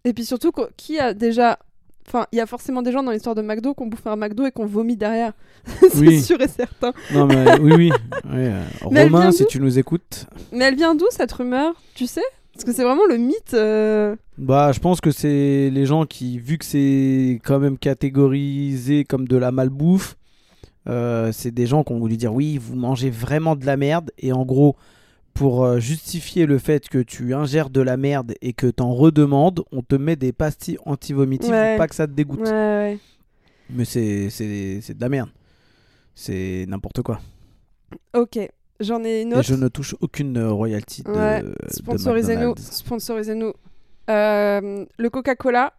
A: Et puis surtout, qu- qui a déjà. Enfin, il y a forcément des gens dans l'histoire de McDo qui ont bouffé un McDo et qui ont vomi derrière. c'est
B: Oui.
A: sûr et certain.
B: Non mais oui, oui. oui, euh, Romain, si tu nous écoutes,
A: Mais elle vient d'où cette rumeur? Tu sais? Parce que c'est vraiment le mythe. euh,
B: Bah, je pense que c'est les gens qui, vu que c'est quand même catégorisé comme de la malbouffe, euh, c'est des gens qui ont voulu dire oui, vous mangez vraiment de la merde. Et en gros, pour euh, justifier le fait que tu ingères de la merde et que t'en redemandes, on te met des pastilles anti-vomitives
A: Ouais.
B: pour pas que ça te dégoûte.
A: Ouais, ouais.
B: Mais c'est de la merde. C'est n'importe quoi.
A: Ok, j'en ai une
B: Et
A: autre.
B: je ne touche aucune euh, royalty de,
A: Ouais, Sponsorisez-nous. Sponsorisez-nous. Euh, le Coca-Cola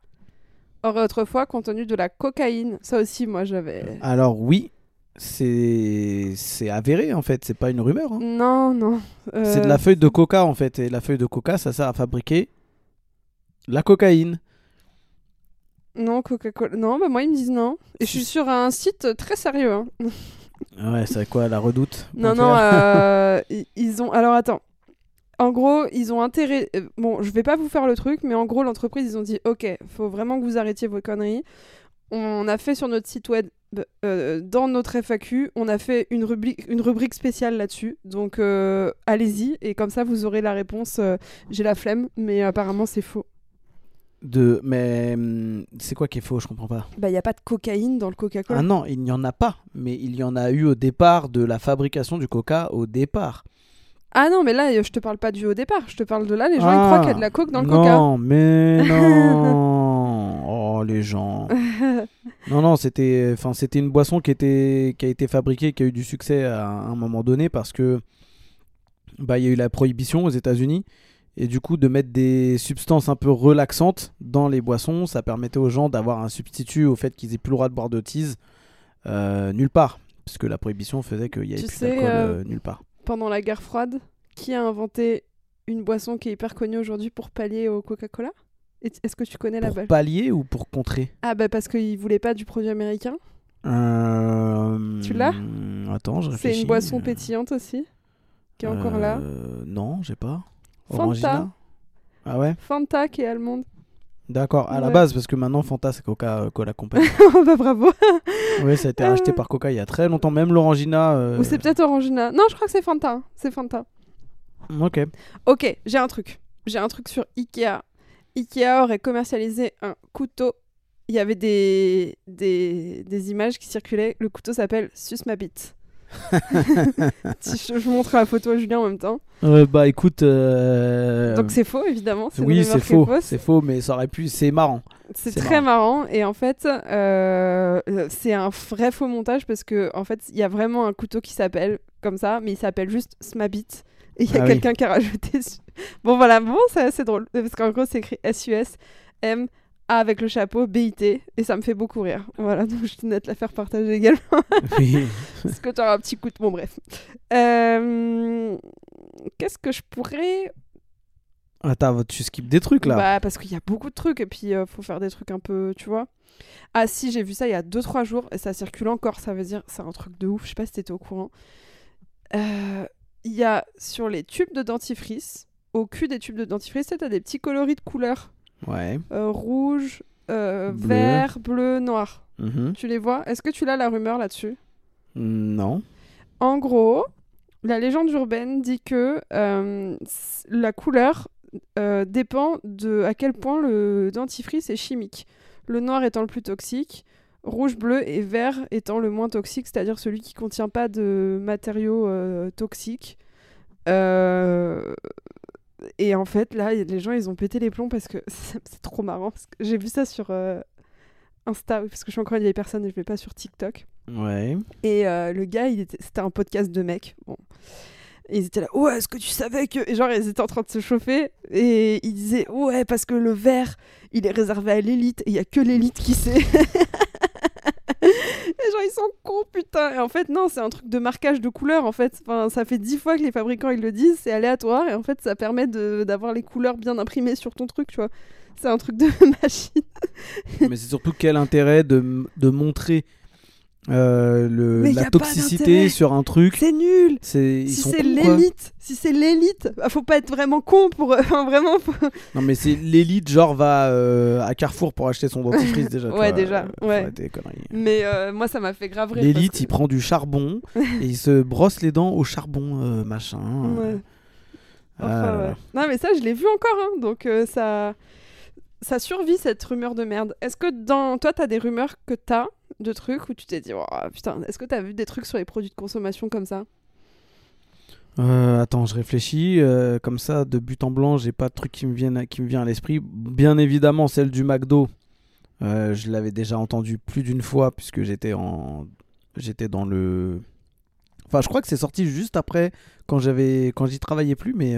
A: aurait autrefois contenu de la cocaïne. Ça aussi, moi, j'avais.
B: Alors oui, c'est c'est avéré en fait, c'est pas une rumeur. hein.
A: Non, non.
B: C'est de
A: Euh,
B: la feuille de coca en fait, et la feuille de coca ça sert à fabriquer la cocaïne.
A: Non, Coca-Cola. Non, bah moi, ils me disent non. Et je suis sur un site très sérieux. hein.
B: Ouais, c'est quoi la redoute
A: Non, non, euh, ils ont. Alors attends. En gros, ils ont intérêt. euh, Bon, je vais pas vous faire le truc, mais en gros, l'entreprise, ils ont dit Ok, faut vraiment que vous arrêtiez vos conneries. On a fait sur notre site web, euh, dans notre FAQ, on a fait une rubrique, une rubrique spéciale là-dessus. Donc, euh, allez-y, et comme ça, vous aurez la réponse. J'ai la flemme, mais apparemment, c'est faux.
B: De mais hum, c'est quoi qui est faux? Je comprends pas.
A: Bah, il n'y a pas de cocaïne dans le Coca-Cola.
B: Ah non, il n'y en a pas, mais il y en a eu au départ de la fabrication du coca au départ.
A: Ah non, mais là, euh, je te parle pas du au départ. Je te parle de là, les gens, ils
B: Ah,
A: croient qu'il y a de la coke dans le
B: non, mais non. oh les gens.
A: Coca.
B: Non, non, c'était, enfin, c'était une boisson qui était, qui a été fabriquée, qui a eu du succès à un moment donné parce que, bah, il y a eu la prohibition aux États-Unis et du coup de mettre des substances un peu relaxantes dans les boissons, ça permettait aux gens d'avoir un substitut au fait qu'ils aient plus le droit de boire de tease euh, nulle part, puisque la prohibition faisait qu'il y avait
A: Tu
B: plus d'alcool
A: euh,
B: euh, nulle part.
A: pendant la guerre froide, qui a inventé une boisson qui est hyper connue aujourd'hui pour pallier au Coca-Cola? Est-ce que tu connais la
B: Pour pallier ou pour contrer?
A: Ah bah parce qu'ils voulaient pas du produit américain.
B: Euh,
A: Tu l'as?
B: Attends, je
A: C'est
B: réfléchis.
A: une boisson pétillante aussi, qui est encore là.
B: Non, j'ai pas.
A: Fanta.
B: Orangina Ah ouais
A: Fanta qui est allemande.
B: D'accord, à la base, parce que maintenant Fanta c'est Coca-Cola Company.
A: oh bah bravo
B: oui, ça a été racheté
A: Euh.
B: par Coca il y a très longtemps, même l'Orangina. euh,
A: Ou c'est peut-être Orangina. Non, je crois que c'est Fanta. hein. C'est Fanta.
B: Ok.
A: Ok, j'ai un truc. J'ai un truc sur Ikea. Ikea aurait commercialisé un couteau. Il y avait des, des, des images qui circulaient. Le couteau s'appelle Sus ma bite. Si je, vous montre la photo à Julien en même temps.
B: Euh, bah écoute. euh,
A: Donc c'est faux, évidemment.
B: Oui, c'est faux. C'est faux, mais ça aurait pu. C'est marrant.
A: C'est très marrant. Et en fait, euh, c'est un vrai faux montage parce que en fait, il y a vraiment un couteau qui s'appelle comme ça, mais il s'appelle juste Smabit. Et il y a
B: Ah oui.
A: quelqu'un qui a rajouté. Bon, voilà, bon, c'est assez drôle. Parce qu'en gros, c'est écrit S-U-S, M, A avec le chapeau, B-I-T. Et ça me fait beaucoup rire. Voilà, donc je tenais à te la faire partager également.
B: Oui.
A: parce que tu auras un petit coup de. Bon, bref. Euh, Qu'est-ce que je pourrais
B: Attends, tu skips des trucs là.
A: Bah, parce qu'il y a beaucoup de trucs et puis euh, faut faire des trucs un peu, tu vois. Ah si, j'ai vu ça il y a 2-3 jours et ça circule encore, ça veut dire c'est un truc de ouf, je sais pas si t'étais au courant. Euh, Il y a sur les tubes de dentifrice, au cul des tubes de dentifrice, t'as des petits coloris de couleurs.
B: Ouais.
A: Euh, rouge, euh,
B: Bleu.
A: vert, bleu, noir.
B: Mhm.
A: Tu les vois? Est-ce que tu l'as la rumeur là-dessus?
B: Non.
A: En gros, la légende urbaine dit que euh, la couleur dépend de à quel point le dentifrice est chimique. Le noir étant le plus toxique, rouge, bleu et vert étant le moins toxique, c'est-à-dire celui qui contient pas de matériaux toxiques. Euh, Et en fait, là, les gens, ils ont pété les plombs parce que c'est trop marrant. J'ai vu ça sur euh, Insta, parce que je suis encore une vieille personne et je vais pas sur TikTok.
B: Ouais.
A: Et euh, le gars, il était... c'était un podcast de mecs. Bon. Et ils étaient là, ouais, est-ce que tu savais que. Et genre, ils étaient en train de se chauffer. Et ils disaient, ouais, parce que le vert, il est réservé à l'élite. Et il y a que l'élite qui sait. et genre, ils sont cons, putain. Et en fait, non, c'est un truc de marquage de couleurs, en fait. Enfin, ça fait dix fois que les fabricants, ils le disent. C'est aléatoire. Et en fait, ça permet d'avoir les couleurs bien imprimées sur ton truc, tu vois. C'est un truc de machine.
B: Mais c'est surtout quel intérêt de, de montrer euh, le, la toxicité sur un truc.
A: C'est nul.
B: C'est ils
A: si c'est l'élite, si c'est l'élite, bah, faut pas être vraiment con pour vraiment. faut-
B: Non mais c'est l'élite genre va euh, à Carrefour pour acheter son dentifrice déjà.
A: Ouais,
B: vois,
A: déjà,
B: euh,
A: ouais. Mais euh, moi ça m'a fait grave rire.
B: L'élite, il prend du charbon et il se brosse les dents au charbon, machin.
A: Ouais.
B: Ah
A: Enfin, ouais.
B: là.
A: Non, mais ça, je l'ai vu encore. hein, donc, ça... ça survit, cette rumeur de merde. Est-ce que dans toi, t'as des rumeurs que t'as de trucs où tu t'es dit, oh, putain, est-ce que t'as vu des trucs sur les produits de consommation comme ça?
B: Euh, attends, je réfléchis. euh, comme ça, de but en blanc, j'ai pas de truc qui me, viennent, qui me vient à l'esprit. Bien évidemment, celle du McDo. euh, je l'avais déjà entendu plus d'une fois puisque j'étais en, j'étais dans le. Enfin, je crois que c'est sorti juste après quand j'avais, quand j'y travaillais plus, mais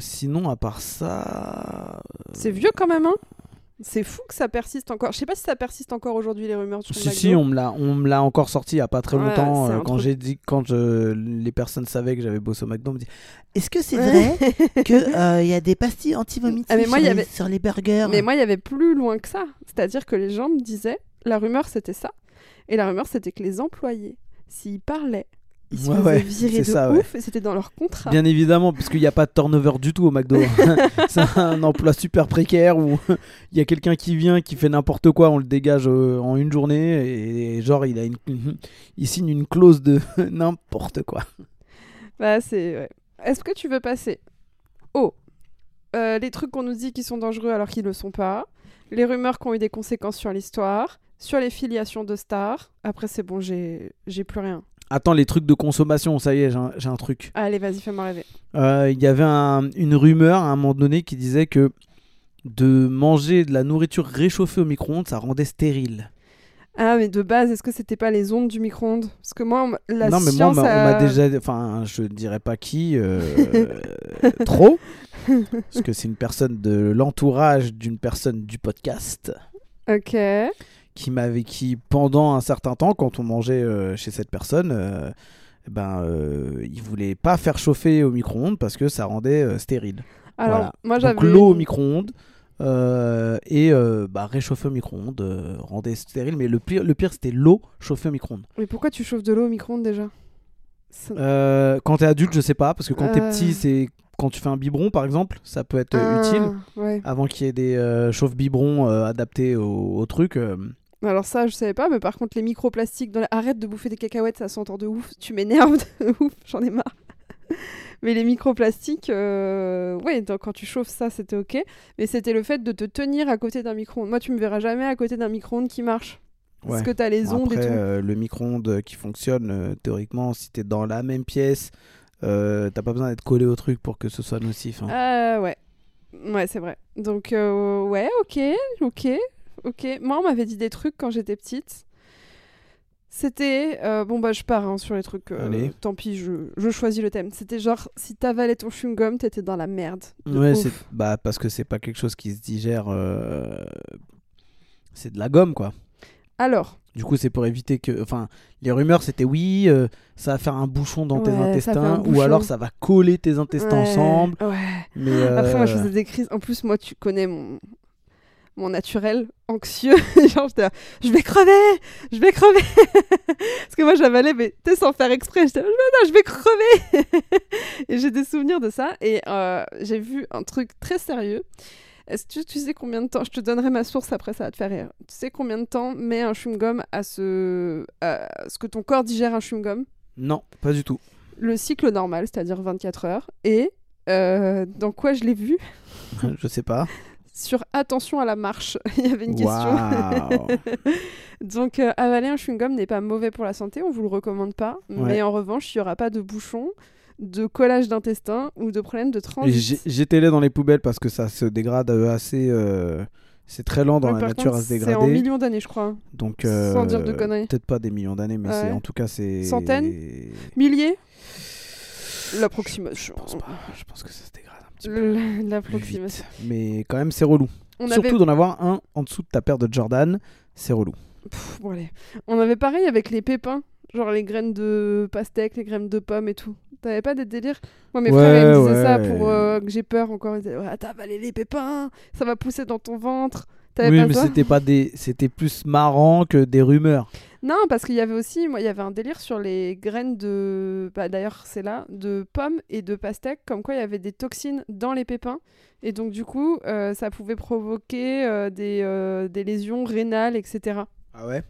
B: sinon, à part ça,
A: C'est vieux quand même, hein? C'est fou que ça persiste encore. Je sais pas si ça persiste encore aujourd'hui, les rumeurs sur
B: Si, si, on me l'a, on me l'a encore sorti il y a pas très longtemps. euh, quand j'ai dit, quand je, les personnes savaient que j'avais bossé au McDo, on me dit
C: Est-ce que c'est vrai qu'il y a des pastilles anti-vomitifs
A: Ah,
C: sur,
A: il y avait-
C: sur les burgers?
A: Mais moi, il y avait plus loin que ça. C'est-à-dire que les gens me disaient, la rumeur c'était ça. Et la rumeur c'était que les employés, s'ils parlaient, ils se
B: Ouais,
A: faisaient
B: ouais,
A: virer de
B: ça, ouais.
A: ouf et c'était dans leur contrat.
B: Bien évidemment, parce qu'il n'y a pas de turnover du tout au McDo. c'est un emploi super précaire où il y a quelqu'un qui vient, qui fait n'importe quoi, on le dégage euh, en une journée et, genre il, a une, il signe une clause de n'importe quoi.
A: Bah, c'est. ouais. Est-ce que tu veux passer euh, les trucs qu'on nous dit qui sont dangereux alors qu'ils ne le sont pas, les rumeurs qui ont eu des conséquences sur l'histoire, sur les filiations de stars. Après, c'est bon, j'ai j'ai plus rien.
B: Attends, les trucs de consommation, ça y est, j'ai un, truc.
A: Allez, vas-y, fais-moi rêver.
B: Euh, Il y avait un- une rumeur à un moment donné qui disait que de manger de la nourriture réchauffée au micro-ondes, ça rendait stérile.
A: Ah, mais de base, est-ce que c'était pas les ondes du micro-ondes? Parce que moi, on la
B: non, mais moi, on
A: science
B: m'a- on m'a déjà. Enfin, je dirais pas qui. euh, trop. Parce que c'est une personne de l'entourage d'une personne du podcast
A: Ok.
B: Qui m'avait. qui, pendant un certain temps, quand on mangeait euh, chez cette personne. euh, ben, euh, il voulait pas faire chauffer au micro-ondes parce que ça rendait euh, stérile.
A: Alors,
B: Voilà.
A: moi, j'avais.
B: Donc l'eau au micro-ondes et bah, réchauffer au micro-ondes rendait stérile. Mais le pire, le pire c'était l'eau chauffée au micro-ondes.
A: Mais pourquoi tu chauffes de l'eau au micro-ondes déjà?
B: Quand t'es adulte, je sais pas, parce que quand t'es petit, c'est quand tu fais un biberon par exemple, ça peut être
A: Ah,
B: utile.
A: Ouais.
B: Avant qu'il y ait des euh, chauffe-biberons euh, adaptés au, au truc. euh,
A: Alors ça, je savais pas, mais par contre, les microplastiques, dans la... arrête de bouffer des cacahuètes, ça s'entend de ouf. Tu m'énerves de ouf, j'en ai marre. mais les microplastiques, euh... ouais, donc quand tu chauffes ça, c'était ok. Mais c'était le fait de te tenir à côté d'un micro-ondes. Moi, tu me verras jamais à côté d'un micro-ondes qui marche. Parce
B: ouais.
A: que t'as les
B: Bon,
A: ondes
B: après,
A: et tout.
B: euh, le micro-ondes qui fonctionne, euh, théoriquement, si t'es dans la même pièce, euh, t'as pas besoin d'être collé au truc pour que ce soit nocif. hein.
A: Ah ouais. Ouais, c'est vrai. Donc, euh, ouais, ok, ok, ok. Moi, on m'avait dit des trucs quand j'étais petite. C'était. euh, bon, bah, je pars hein, sur les trucs. euh,
B: Allez.
A: tant pis, je, je choisis le thème. C'était genre, si t'avalais ton chewing-gum, t'étais dans la merde. de
B: Ouais,
A: ouf.
B: c'est bah, parce que c'est pas quelque chose qui se digère. euh, C'est de la gomme, quoi.
A: Alors,
B: Du coup, c'est pour éviter que. Enfin, les rumeurs, c'était oui, euh, ça va faire un bouchon dans tes
A: Ouais, ça fait un
B: intestins, ou
A: bouchon.
B: alors ça va coller tes intestins
A: ouais,
B: ensemble.
A: Ouais.
B: Mais
A: Après, moi, je
B: euh,
A: faisais des crises. En plus, moi, tu connais mon. Mon naturel anxieux, genre j'étais je vais crever, je vais crever. Parce que moi j'avalais, mais tu sans faire exprès, j'étais non, je vais crever. et j'ai des souvenirs de ça. Et euh, j'ai vu un truc très sérieux. Est-ce que tu sais combien de temps Je te donnerai ma source après, ça va te faire rire. Tu sais combien de temps met un chewing-gum à ce, à ce que ton corps digère un chewing-gum?
B: Non, pas du tout.
A: Le cycle normal, c'est-à-dire 24 heures. Et euh, dans quoi je l'ai vu?
B: Je sais pas.
A: Sur attention à la marche. Il y avait une question. Donc, euh, avaler un chewing-gum n'est pas mauvais pour la santé, on vous le recommande pas.
B: Ouais.
A: Mais en revanche, il n'y aura pas de bouchon, de collage d'intestin ou de problème de transit.
B: j'ai- Jetez-les dans les poubelles parce que ça se dégrade euh, assez. euh, C'est très lent dans
A: Ouais,
B: la nature
A: contre,
B: à se
A: C'est en
B: dégrader.
A: millions d'années, je crois.
B: Donc,
A: Sans dire de conneries.
B: Peut-être pas des millions d'années, mais c'est en tout cas c'est.
A: Centaines Milliers? L'approximation.
B: Je pense pas. Je pense que ça se dégrade petit peu.
A: L'approximation.
B: Mais quand même, c'est relou.
A: On
B: Surtout
A: avait...
B: d'en avoir un en dessous de ta paire de Jordan, c'est relou.
A: Pff, bon, allez. On avait pareil avec les pépins. Genre les graines de pastèque, les graines de pommes et tout. T'avais pas des délires? Moi, mes
B: Ouais,
A: frères, ils me disaient ça pour euh, que j'ai peur encore. Ils disaient Ouais, t'as avalé les pépins, ça va pousser dans ton ventre. T'avais
B: Oui,
A: pas
B: mais c'était pas des, c'était plus marrant que des rumeurs.
A: Non, parce qu'il y avait aussi, moi, il y avait un délire sur les graines de, bah, d'ailleurs, c'est là, de pommes et de pastèques, comme quoi il y avait des toxines dans les pépins. Et donc, du coup, euh, ça pouvait provoquer euh, des, euh, des lésions rénales, etc.
B: Ah ouais?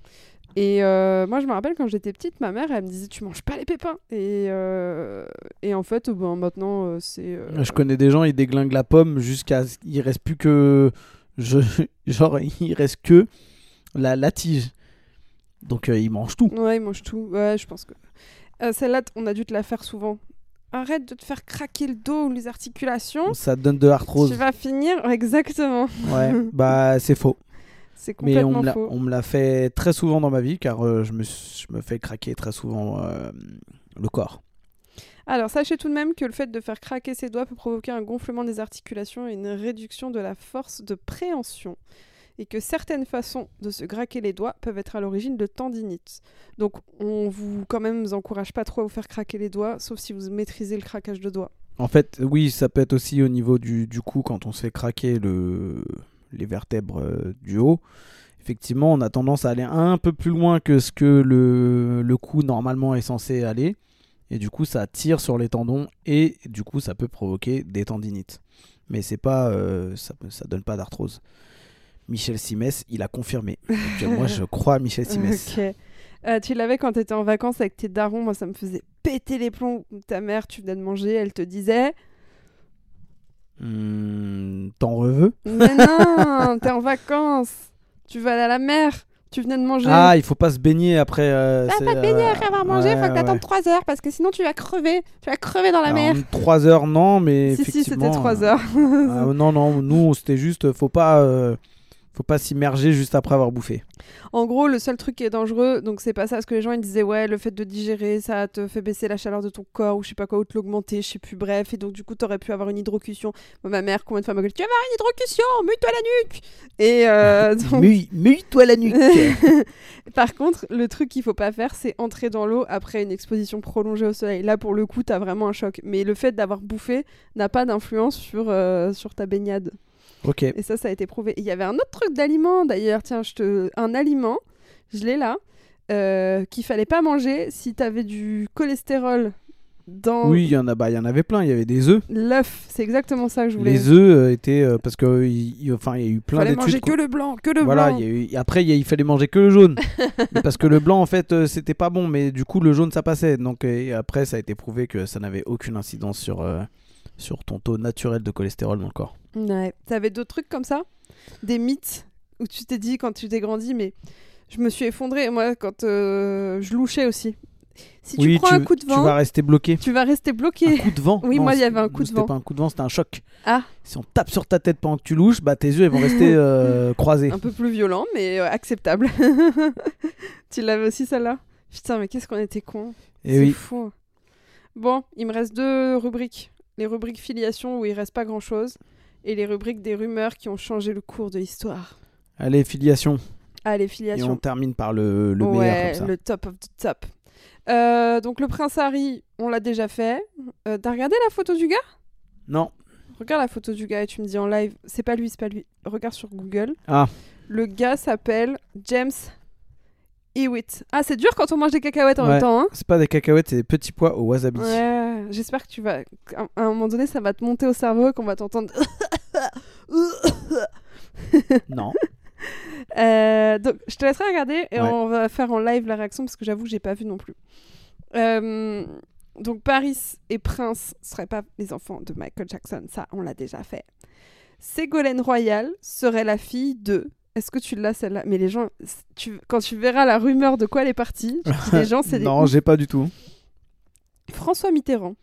A: Et euh, moi, je me rappelle quand j'étais petite, ma mère, elle me disait Tu manges pas les pépins. Et, euh, et en fait, bon, maintenant, euh, c'est. euh,
B: Je connais des gens, ils déglinguent la pomme jusqu'à. Il reste plus que. Je... Genre, il reste que la, la tige. Donc, euh, ils mangent tout.
A: Ouais, ils mangent tout. Ouais, je pense que. Euh, Celle-là, on a dû te la faire souvent. Arrête de te faire craquer le dos ou les articulations.
B: Ça donne de l'arthrose.
A: Tu vas finir. Exactement.
B: Ouais, bah, c'est faux.
A: C'est
B: Mais on
A: complètement
B: me l'a-
A: faux.
B: on me l'a fait très souvent dans ma vie car euh, je, me, suis- je me fais craquer très souvent le corps.
A: Alors, sachez tout de même que le fait de faire craquer ses doigts peut provoquer un gonflement des articulations et une réduction de la force de préhension. Et que certaines façons de se craquer les doigts peuvent être à l'origine de tendinite. Donc, on vous, quand même, vous encourage pas trop à vous faire craquer les doigts, sauf si vous maîtrisez le craquage de doigts.
B: En fait, oui, ça peut être aussi au niveau du, cou quand on se fait craquer le, les vertèbres euh, du haut. Effectivement, on a tendance à aller un peu plus loin que ce que le, cou normalement est censé aller. Et du coup, ça tire sur les tendons et du coup, ça peut provoquer des tendinites. Mais c'est pas, euh, ça, ça donne pas d'arthrose. Michel Simès, il a confirmé. Donc, euh, moi, je crois à Michel Simès.
A: Euh, tu l'avais quand tu étais en vacances avec tes darons, moi ça me faisait péter les plombs. Ta mère, tu venais de manger, elle te disait
B: Hmm, T'en reveux?
A: Mais non, t'es en vacances, tu vas aller à la mer, tu venais de manger.
B: Ah, il faut pas se baigner après. euh,
A: Ah, pas de baigner
B: euh,
A: après avoir mangé,
B: ouais,
A: faut que t'attendes
B: ouais.
A: 3 heures parce que sinon tu vas crever. Tu vas crever dans la mer.
B: 3 heures, non, mais
A: Si, si,
B: effectivement.
A: c'était 3
B: euh,
A: heures.
B: non, non, nous, c'était juste, faut pas, euh, faut pas s'immerger juste après avoir bouffé.
A: En gros, le seul truc qui est dangereux, donc c'est pas ça, parce que les gens ils disaient ouais, le fait de digérer, ça te fait baisser la chaleur de ton corps ou je sais pas quoi, ou te l'augmenter, je sais plus, bref, et donc du coup t'aurais pu avoir une hydrocution. Moi, ma mère, combien de fois m'a dit tu vas avoir une hydrocution, mouille-toi la nuque Et euh, donc,
B: Mouille-toi la nuque.
A: Par contre, le truc qu'il faut pas faire, c'est entrer dans l'eau après une exposition prolongée au soleil. Là, pour le coup, t'as vraiment un choc. Mais le fait d'avoir bouffé n'a pas d'influence sur, euh, sur ta baignade.
B: Ok.
A: Et ça, ça a été prouvé. Il y avait un autre truc d'aliment, d'ailleurs. Tiens, je te... un aliment, je l'ai là, euh, qu'il fallait pas manger si t'avais du cholestérol dans
B: Oui, il y en a, bah, il y en avait plein. Il y avait des œufs.
A: l'œuf. C'est exactement ça que je voulais.
B: Les œufs euh, étaient euh, parce que il il- enfin, il y a eu plein
A: fallait
B: d'études.
A: manger
B: quoi.
A: que le blanc, que le
B: Voilà,
A: blanc.
B: il y a eu- et après il, y a- il fallait manger que le jaune. Mais parce que le blanc en fait euh, c'était pas bon, mais du coup le jaune ça passait. Donc euh, et après ça a été prouvé que ça n'avait aucune incidence sur, euh, sur ton taux naturel de cholestérol dans le corps.
A: Ouais. T'avais d'autres trucs comme ça? Des mythes? Où tu t'es dit quand tu t'es grandi, mais je me suis effondrée. Moi, quand euh, je louchais aussi. Si tu prends un coup de
B: tu
A: vent,
B: vas rester bloqué.
A: tu vas rester
B: Un
A: bloqué.
B: coup de vent
A: Oui,
B: Non,
A: moi, il y avait un coup de
B: c'était
A: vent.
B: pas un coup de vent, c'était un choc.
A: Ah.
B: Si on tape sur ta tête pendant que tu louches, bah tes yeux ils vont rester euh, croisés.
A: un peu plus violent, mais euh, acceptable. tu l'avais aussi celle-là? Putain, mais qu'est-ce qu'on était cons.
B: Et
A: C'est
B: oui.
A: fou. Bon, il me reste deux rubriques. Les rubriques filiation où il reste pas grand-chose. Et les rubriques des rumeurs qui ont changé le cours de l'histoire.
B: Allez, filiation.
A: Ah, les
B: Et on termine par le, le
A: ouais,
B: meilleur comme ça.
A: le top of the top. Euh, donc le prince Harry, on l'a déjà fait. Euh, T'as regardé la photo du gars?
B: Non.
A: Regarde la photo du gars et tu me dis en live, c'est pas lui, c'est pas lui. Regarde sur Google.
B: Ah.
A: Le gars s'appelle James Ah, c'est dur quand on mange des cacahuètes en
B: Ouais.
A: même temps, hein
B: C'est pas des cacahuètes, c'est des petits pois au wasabi.
A: Ouais, j'espère que tu vas. À un moment donné, ça va te monter au cerveau et qu'on va t'entendre.
B: Non.
A: Euh, donc, je te laisserai regarder et
B: Ouais.
A: on va faire en live la réaction parce que j'avoue, j'ai pas vu non plus. Euh, donc, Paris et Prince seraient pas les enfants de Michael Jackson, ça, on l'a déjà fait. Ségolène Royal serait la fille de. Est-ce que tu l'as celle-là? Mais les gens, tu, quand tu verras la rumeur de quoi elle est partie, tu te dis, les gens, c'est des
B: non, j'ai pas du tout.
A: François Mitterrand.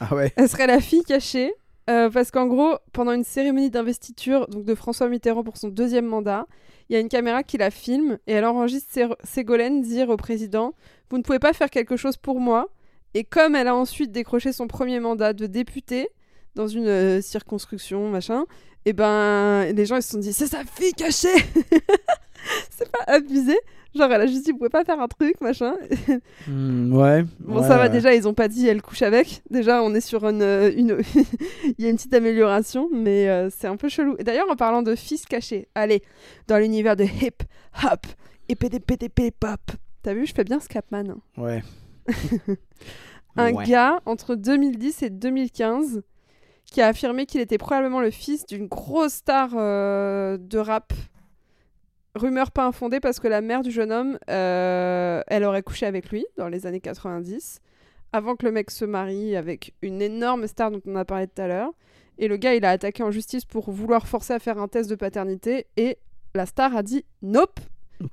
B: Ah ouais.
A: Elle serait la fille cachée. euh, parce qu'en gros, pendant une cérémonie d'investiture donc de François Mitterrand pour son deuxième mandat, il y a une caméra qui la filme et elle enregistre Sé- Ségolène dire au président Vous ne pouvez pas faire quelque chose pour moi. Et comme elle a ensuite décroché son premier mandat de députée dans une euh, circonscription, machin, et ben les gens ils se sont dit C'est sa fille cachée C'est pas abusé Genre, elle a juste dit Vous pouvez pas faire un truc, machin.
B: Hmm, ouais.
A: Bon,
B: ouais,
A: ça va
B: ouais.
A: déjà, ils ont pas dit elle couche avec. Déjà, on est sur une. euh, une... Il y a une petite amélioration, mais euh, c'est un peu chelou. Et d'ailleurs, en parlant de fils cachés, allez, dans l'univers de hip hop et PDPDP pop. T'as vu, je fais bien Scapman. hein.
B: Ouais.
A: Un
B: Ouais.
A: gars entre 2010 et 2015 qui a affirmé qu'il était probablement le fils d'une grosse star euh, de rap rumeur pas infondée parce que la mère du jeune homme, euh, elle aurait couché avec lui dans les années 90, avant que le mec se marie avec une énorme star dont on a parlé tout à l'heure. Et le gars, il a attaqué en justice pour vouloir forcer à faire un test de paternité. Et la star a dit nope,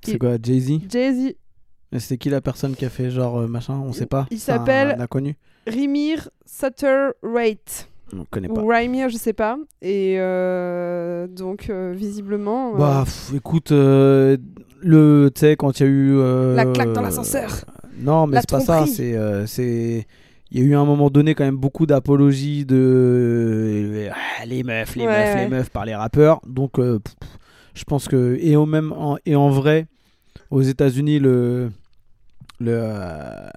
B: C'est quoi, Jay-Z?
A: Jay-Z.
B: Mais C'est qui la personne qui a fait genre euh, machin? On sait pas.
A: Il s'appelle-
B: inconnu
A: Rimir Satterwright.
B: On connaît pas.
A: Je sais pas. Et euh, donc, euh, visiblement. euh,
B: Bah, pff, écoute, euh, le, tu sais, quand il y a eu.
A: La claque dans l'ascenseur.
B: Non, mais
A: La
B: c'est pas ça.
A: tromperie.
B: C'est, euh, c'est. Il y a eu à un moment donné quand même beaucoup d'apologies de Ah, les meufs, les
A: Ouais,
B: meufs,
A: ouais.
B: les meufs par les rappeurs. Donc, euh, pff, je pense que et au même en, et en vrai, aux États-Unis, le le euh,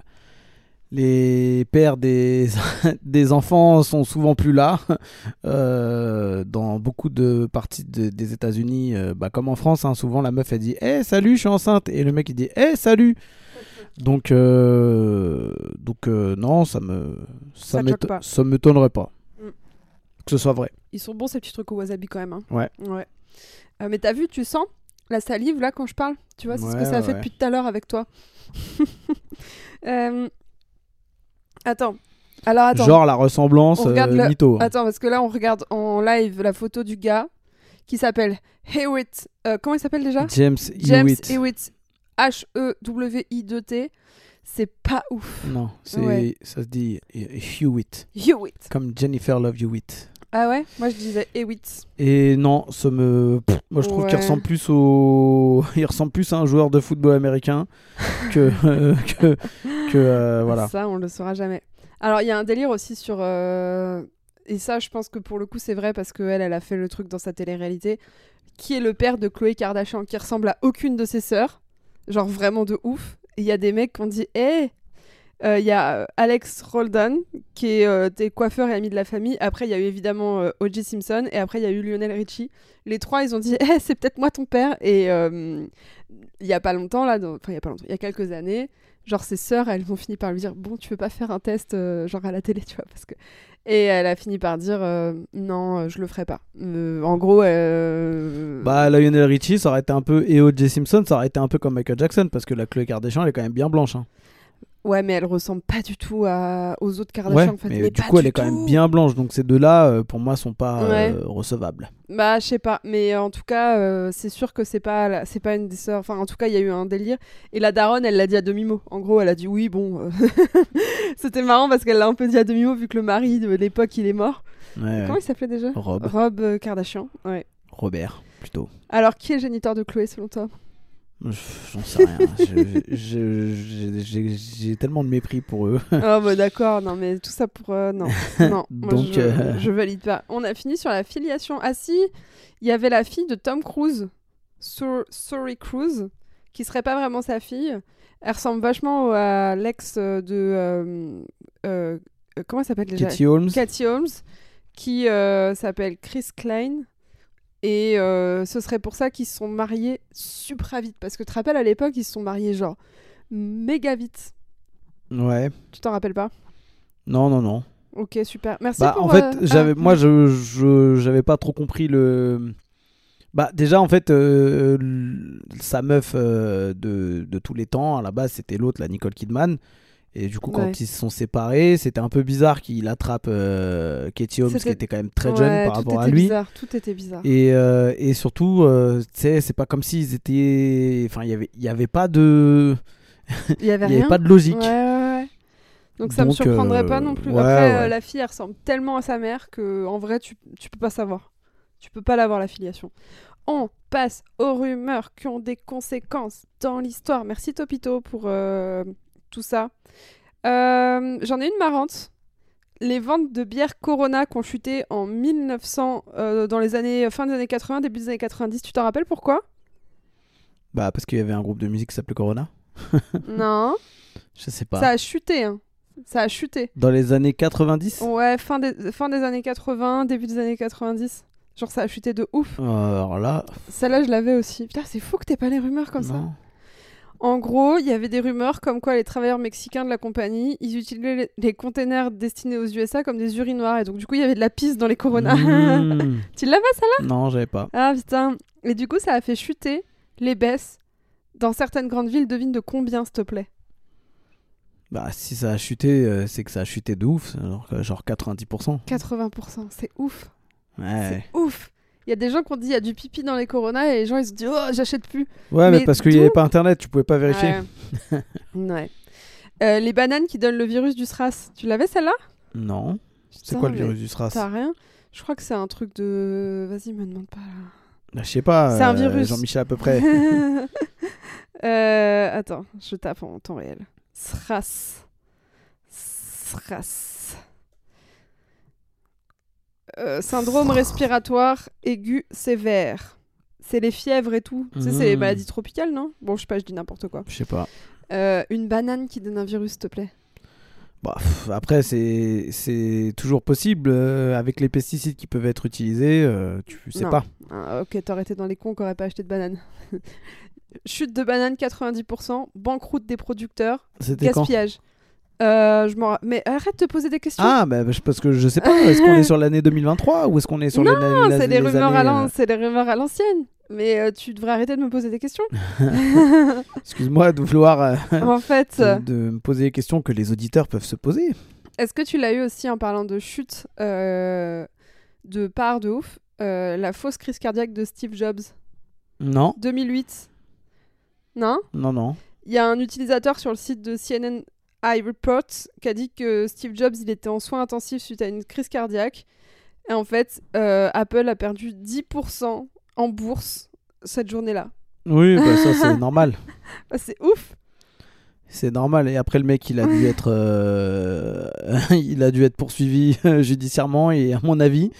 B: les pères des, des enfants sont souvent plus là. Euh, dans beaucoup de parties de- des États-Unis, euh, bah, comme en France, hein, souvent la meuf elle dit Eh salut, je suis enceinte. Et le mec il dit Eh salut. Donc, donc, donc euh, non, ça me
A: Ça
B: ça,
A: te choque
B: m'éto-
A: pas.
B: m'étonnerait pas
A: Mm.
B: que ce soit vrai.
A: Ils sont bons ces petits trucs au wasabi quand même. hein.
B: Ouais.
A: Ouais. Euh, mais t'as vu, tu sens la salive là quand je parle? Tu vois, c'est ce que
B: Ouais,
A: ça a fait depuis tout à l'heure avec toi. Euh, Attends. Alors attends.
B: Genre la ressemblance
A: On regarde
B: euh, mytho. hein.
A: Attends, parce que là on regarde en live la photo du gars qui s'appelle Hewitt. euh, comment il s'appelle déjà?
B: James,
A: James
B: Hewitt.
A: Hewitt. E H-E-W-I-2-T. C'est pas ouf.
B: Non, c'est
A: Ouais.
B: ça se dit Hewitt,
A: Hewitt.
B: comme Jennifer Love Hewitt.
A: Ah ouais? Moi je disais Hewitt.
B: Et non, ça me. pff, moi, je trouve qu'il ressemble plus au. Il ressemble plus à un joueur de football américain que. que. que euh, voilà.
A: Ça, on le saura jamais. Alors, il y a un délire aussi sur. euh, Et ça, je pense que pour le coup, c'est vrai parce qu'elle, elle a fait le truc dans sa télé-réalité. Qui est le père de Chloé Kardashian, qui ressemble à aucune de ses sœurs. Genre vraiment de ouf. Il y a des mecs qui ont dit Hé Il y a euh, Alex Roldan, qui est euh, coiffeurs et amis de la famille. Après, il y a eu évidemment euh, O.J. Simpson. Et après, il y a eu Lionel Richie. Les trois, ils ont dit Hé, c'est peut-être moi ton père. Et euh, il y a pas longtemps, là, enfin, il y a pas longtemps, il y a quelques années, genre ses sœurs, elles ont fini par lui dire Bon, tu veux pas faire un test, euh, genre à la télé, tu vois parce que... Et elle a fini par dire euh, Non, euh, je le ferai pas. Euh, en gros, euh,
B: Bah, Lionel Richie, ça aurait été un peu. Et O.J. Simpson, ça aurait été un peu comme Michael Jackson, parce que la Chloé Kardashian, elle est quand même bien blanche. hein.
A: Ouais, mais elle ressemble pas du tout à... aux autres
B: Ouais,
A: Kardashian. en fait,
B: mais,
A: mais
B: du
A: pas
B: coup, elle est quand même bien blanche. Donc, ces deux-là, euh, pour moi, sont pas
A: Ouais.
B: euh, recevables.
A: Bah, je sais pas, mais en tout cas, euh, c'est sûr que c'est pas, c'est pas une des sœurs. Enfin, en tout cas, il y a eu un délire. Et la daronne, elle l'a dit à demi-mot. En gros, elle a dit oui, bon. euh, C'était marrant parce qu'elle l'a un peu dit à demi-mot vu que le mari de l'époque, il est mort.
B: Ouais.
A: Comment il s'appelait déjà?
B: Rob.
A: Rob euh, Kardashian. Ouais.
B: Robert, plutôt.
A: Alors, qui est le géniteur de Chloé selon toi?
B: J'en sais rien. J'ai tellement de mépris pour eux.
A: Ah bah d'accord, non mais tout ça pour... euh, non, non, moi,
B: Donc,
A: je,
B: euh,
A: je valide pas. On a fini sur la filiation. Ah si, il y avait la fille de Tom Cruise, Sur Sorry Cruise, qui serait pas vraiment sa fille. Elle ressemble vachement à l'ex de... euh, euh, comment elle s'appelle déjà?
B: Katie Holmes.
A: Katie Holmes, qui euh, s'appelle Chris Klein. Et euh, ce serait pour ça qu'ils se sont mariés super vite. Parce que tu te rappelles, à l'époque, ils se sont mariés genre méga vite.
B: Ouais.
A: Tu t'en rappelles pas?
B: Non, non, non.
A: Ok, super. Merci
B: Bah,
A: pour...
B: en fait,
A: euh,
B: j'avais,
A: ah,
B: moi, je, j'avais pas trop compris le. Bah, déjà, en fait, euh, sa meuf de, de tous les temps, à la base, c'était l'autre, la Nicole Kidman. Et du coup, quand
A: Ouais.
B: ils se sont séparés, c'était un peu bizarre qu'il attrape euh, Katie Holmes, qui était quand même très
A: ouais,
B: jeune par rapport à
A: était
B: lui.
A: Bizarre, tout était bizarre.
B: Et, euh, et surtout, euh, tu sais, c'est pas comme s'ils étaient. Enfin, il y avait, il y avait pas de.
A: Il y avait
B: y pas de logique.
A: Ouais. Donc ça me
B: Donc,
A: surprendrait
B: euh,
A: pas non plus. Après, euh, la fille, elle ressemble tellement à sa mère que en vrai, tu, tu peux pas savoir. Tu peux pas l'avoir la filiation. On passe aux rumeurs qui ont des conséquences dans l'histoire. Merci Topito pour euh, tout ça. Euh, J'en ai une marrante. Les ventes de bière Corona qui ont chuté en 1900, euh, dans les années fin des années 80, début des années 90. Tu t'en rappelles pourquoi?
B: Bah, parce qu'il y avait un groupe de musique qui s'appelait Corona.
A: Non.
B: Je sais pas.
A: Ça a chuté. Hein. Ça a chuté.
B: Dans les années 90
A: Ouais, fin des, fin des années 80, début des années 90. Genre, ça a chuté de ouf.
B: Euh, Alors là.
A: Celle-là, je l'avais aussi. Putain, c'est fou que t'aies pas les rumeurs comme ça. En gros, il y avait des rumeurs comme quoi les travailleurs mexicains de la compagnie, ils utilisaient les, les containers destinés aux USA comme des urinoirs. Et donc, du coup, il y avait de la pisse dans les Corona.
B: Mmh.
A: tu l'avais, ça
B: non, j'avais pas.
A: Ah, putain. Et du coup, ça a fait chuter les baisse. Dans certaines grandes villes, devine de combien, s'il te plaît?
B: Bah, si ça a chuté, euh, c'est que ça a chuté de ouf. Alors, que genre 90%.
A: 80%, c'est ouf.
B: Ouais.
A: C'est ouf. Il y a des gens qui ont dit il y a du pipi dans les coronas et les gens ils se disent oh j'achète plus.
B: Ouais, mais,
A: Mais
B: parce qu'il n'y avait pas internet, tu pouvais pas vérifier.
A: Ouais. Ouais. Euh, les bananes qui donnent le virus du SRAS, tu l'avais celle-là?
B: Non. C'est quoi le virus du SRAS?
A: T'as rien Je crois que c'est un truc de. Vas-y, me demande pas là.
B: Bah, Je sais pas.
A: C'est un
B: euh,
A: virus.
B: Jean-Michel à peu près.
A: Euh, attends, je tape en temps réel. SRAS. SRAS. Euh, syndrome respiratoire aigu sévère. C'est les fièvres et tout. Tu sais, c'est les
B: Mhm.
A: maladies tropicales, non? Bon, je sais pas, je dis n'importe quoi.
B: Je sais pas.
A: Euh, une banane qui donne un virus, s'il te plaît.
B: Bah, pff, après, c'est c'est toujours possible. euh, avec les pesticides qui peuvent être utilisés, tu sais
A: Non.
B: pas.
A: Ah, ok, t'aurais été dans les cons qui auraient pas acheté de banane. Chute de banane 90%, banqueroute des producteurs, gaspillage. Euh, je Mais arrête de poser des questions.
B: Ah, bah, parce que je sais pas. Est-ce qu'on est sur l'année 2023 ou est-ce qu'on est sur
A: Non,
B: les, la-
A: c'est des
B: les
A: rumeurs à
B: années,
A: l'an-
B: euh,
A: c'est des rumeurs à l'ancienne. Mais euh, tu devrais arrêter de me poser des questions.
B: Excuse-moi de vouloir euh,
A: en fait,
B: de, de me poser des questions que les auditeurs peuvent se poser.
A: est-ce que tu l'as eu aussi en parlant de chute de part de ouf La fausse crise cardiaque de Steve Jobs,
B: Non,
A: 2008. Non?
B: Non, non.
A: Il y a un utilisateur sur le site de CNN iReport qui a dit que Steve Jobs il était en soins intensifs suite à une crise cardiaque. Et en fait, euh, Apple a perdu 10% en bourse cette journée-là.
B: Oui, bah, ça c'est normal.
A: Ah, c'est ouf
B: C'est normal. Et après, le mec, il a dû être, euh, il a dû être poursuivi euh, judiciairement. Et à mon avis,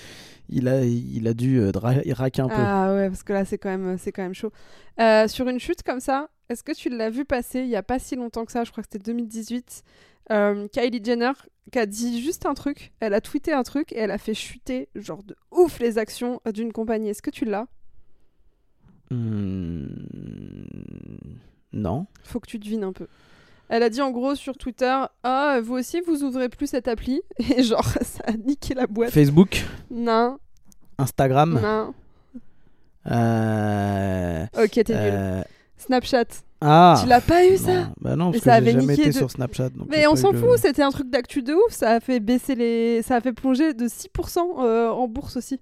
B: il a, il a dû euh, dra- raquer un peu.
A: Ah ouais, parce que là, c'est quand même, c'est quand même chaud. Euh, sur une chute comme ça, est-ce que tu l'as vu passer il y a pas si longtemps que ça? Je crois que c'était 2018. Euh, Kylie Jenner qui a dit juste un truc, elle a tweeté un truc et elle a fait chuter genre de ouf les actions d'une compagnie. Est-ce que tu l'as?
B: Hmm, Non.
A: Faut que tu devines un peu. Elle a dit en gros sur Twitter Ah, vous aussi, vous ouvrez plus cette appli? Et genre, ça a niqué la boîte.
B: Facebook,
A: Non,
B: Instagram.
A: non.
B: euh,
A: Ok, t'es nul.
B: euh,
A: Snapchat.
B: Ah.
A: Tu l'as pas eu
B: non.
A: ça
B: Bah non, parce
A: ça
B: que
A: avait
B: jamais été
A: de-
B: sur Snapchat. donc
A: Mais on s'en
B: le-
A: fout, c'était un truc d'actu de ouf. Ça a fait baisser les. Ça a fait plonger de 6% euh, en bourse aussi.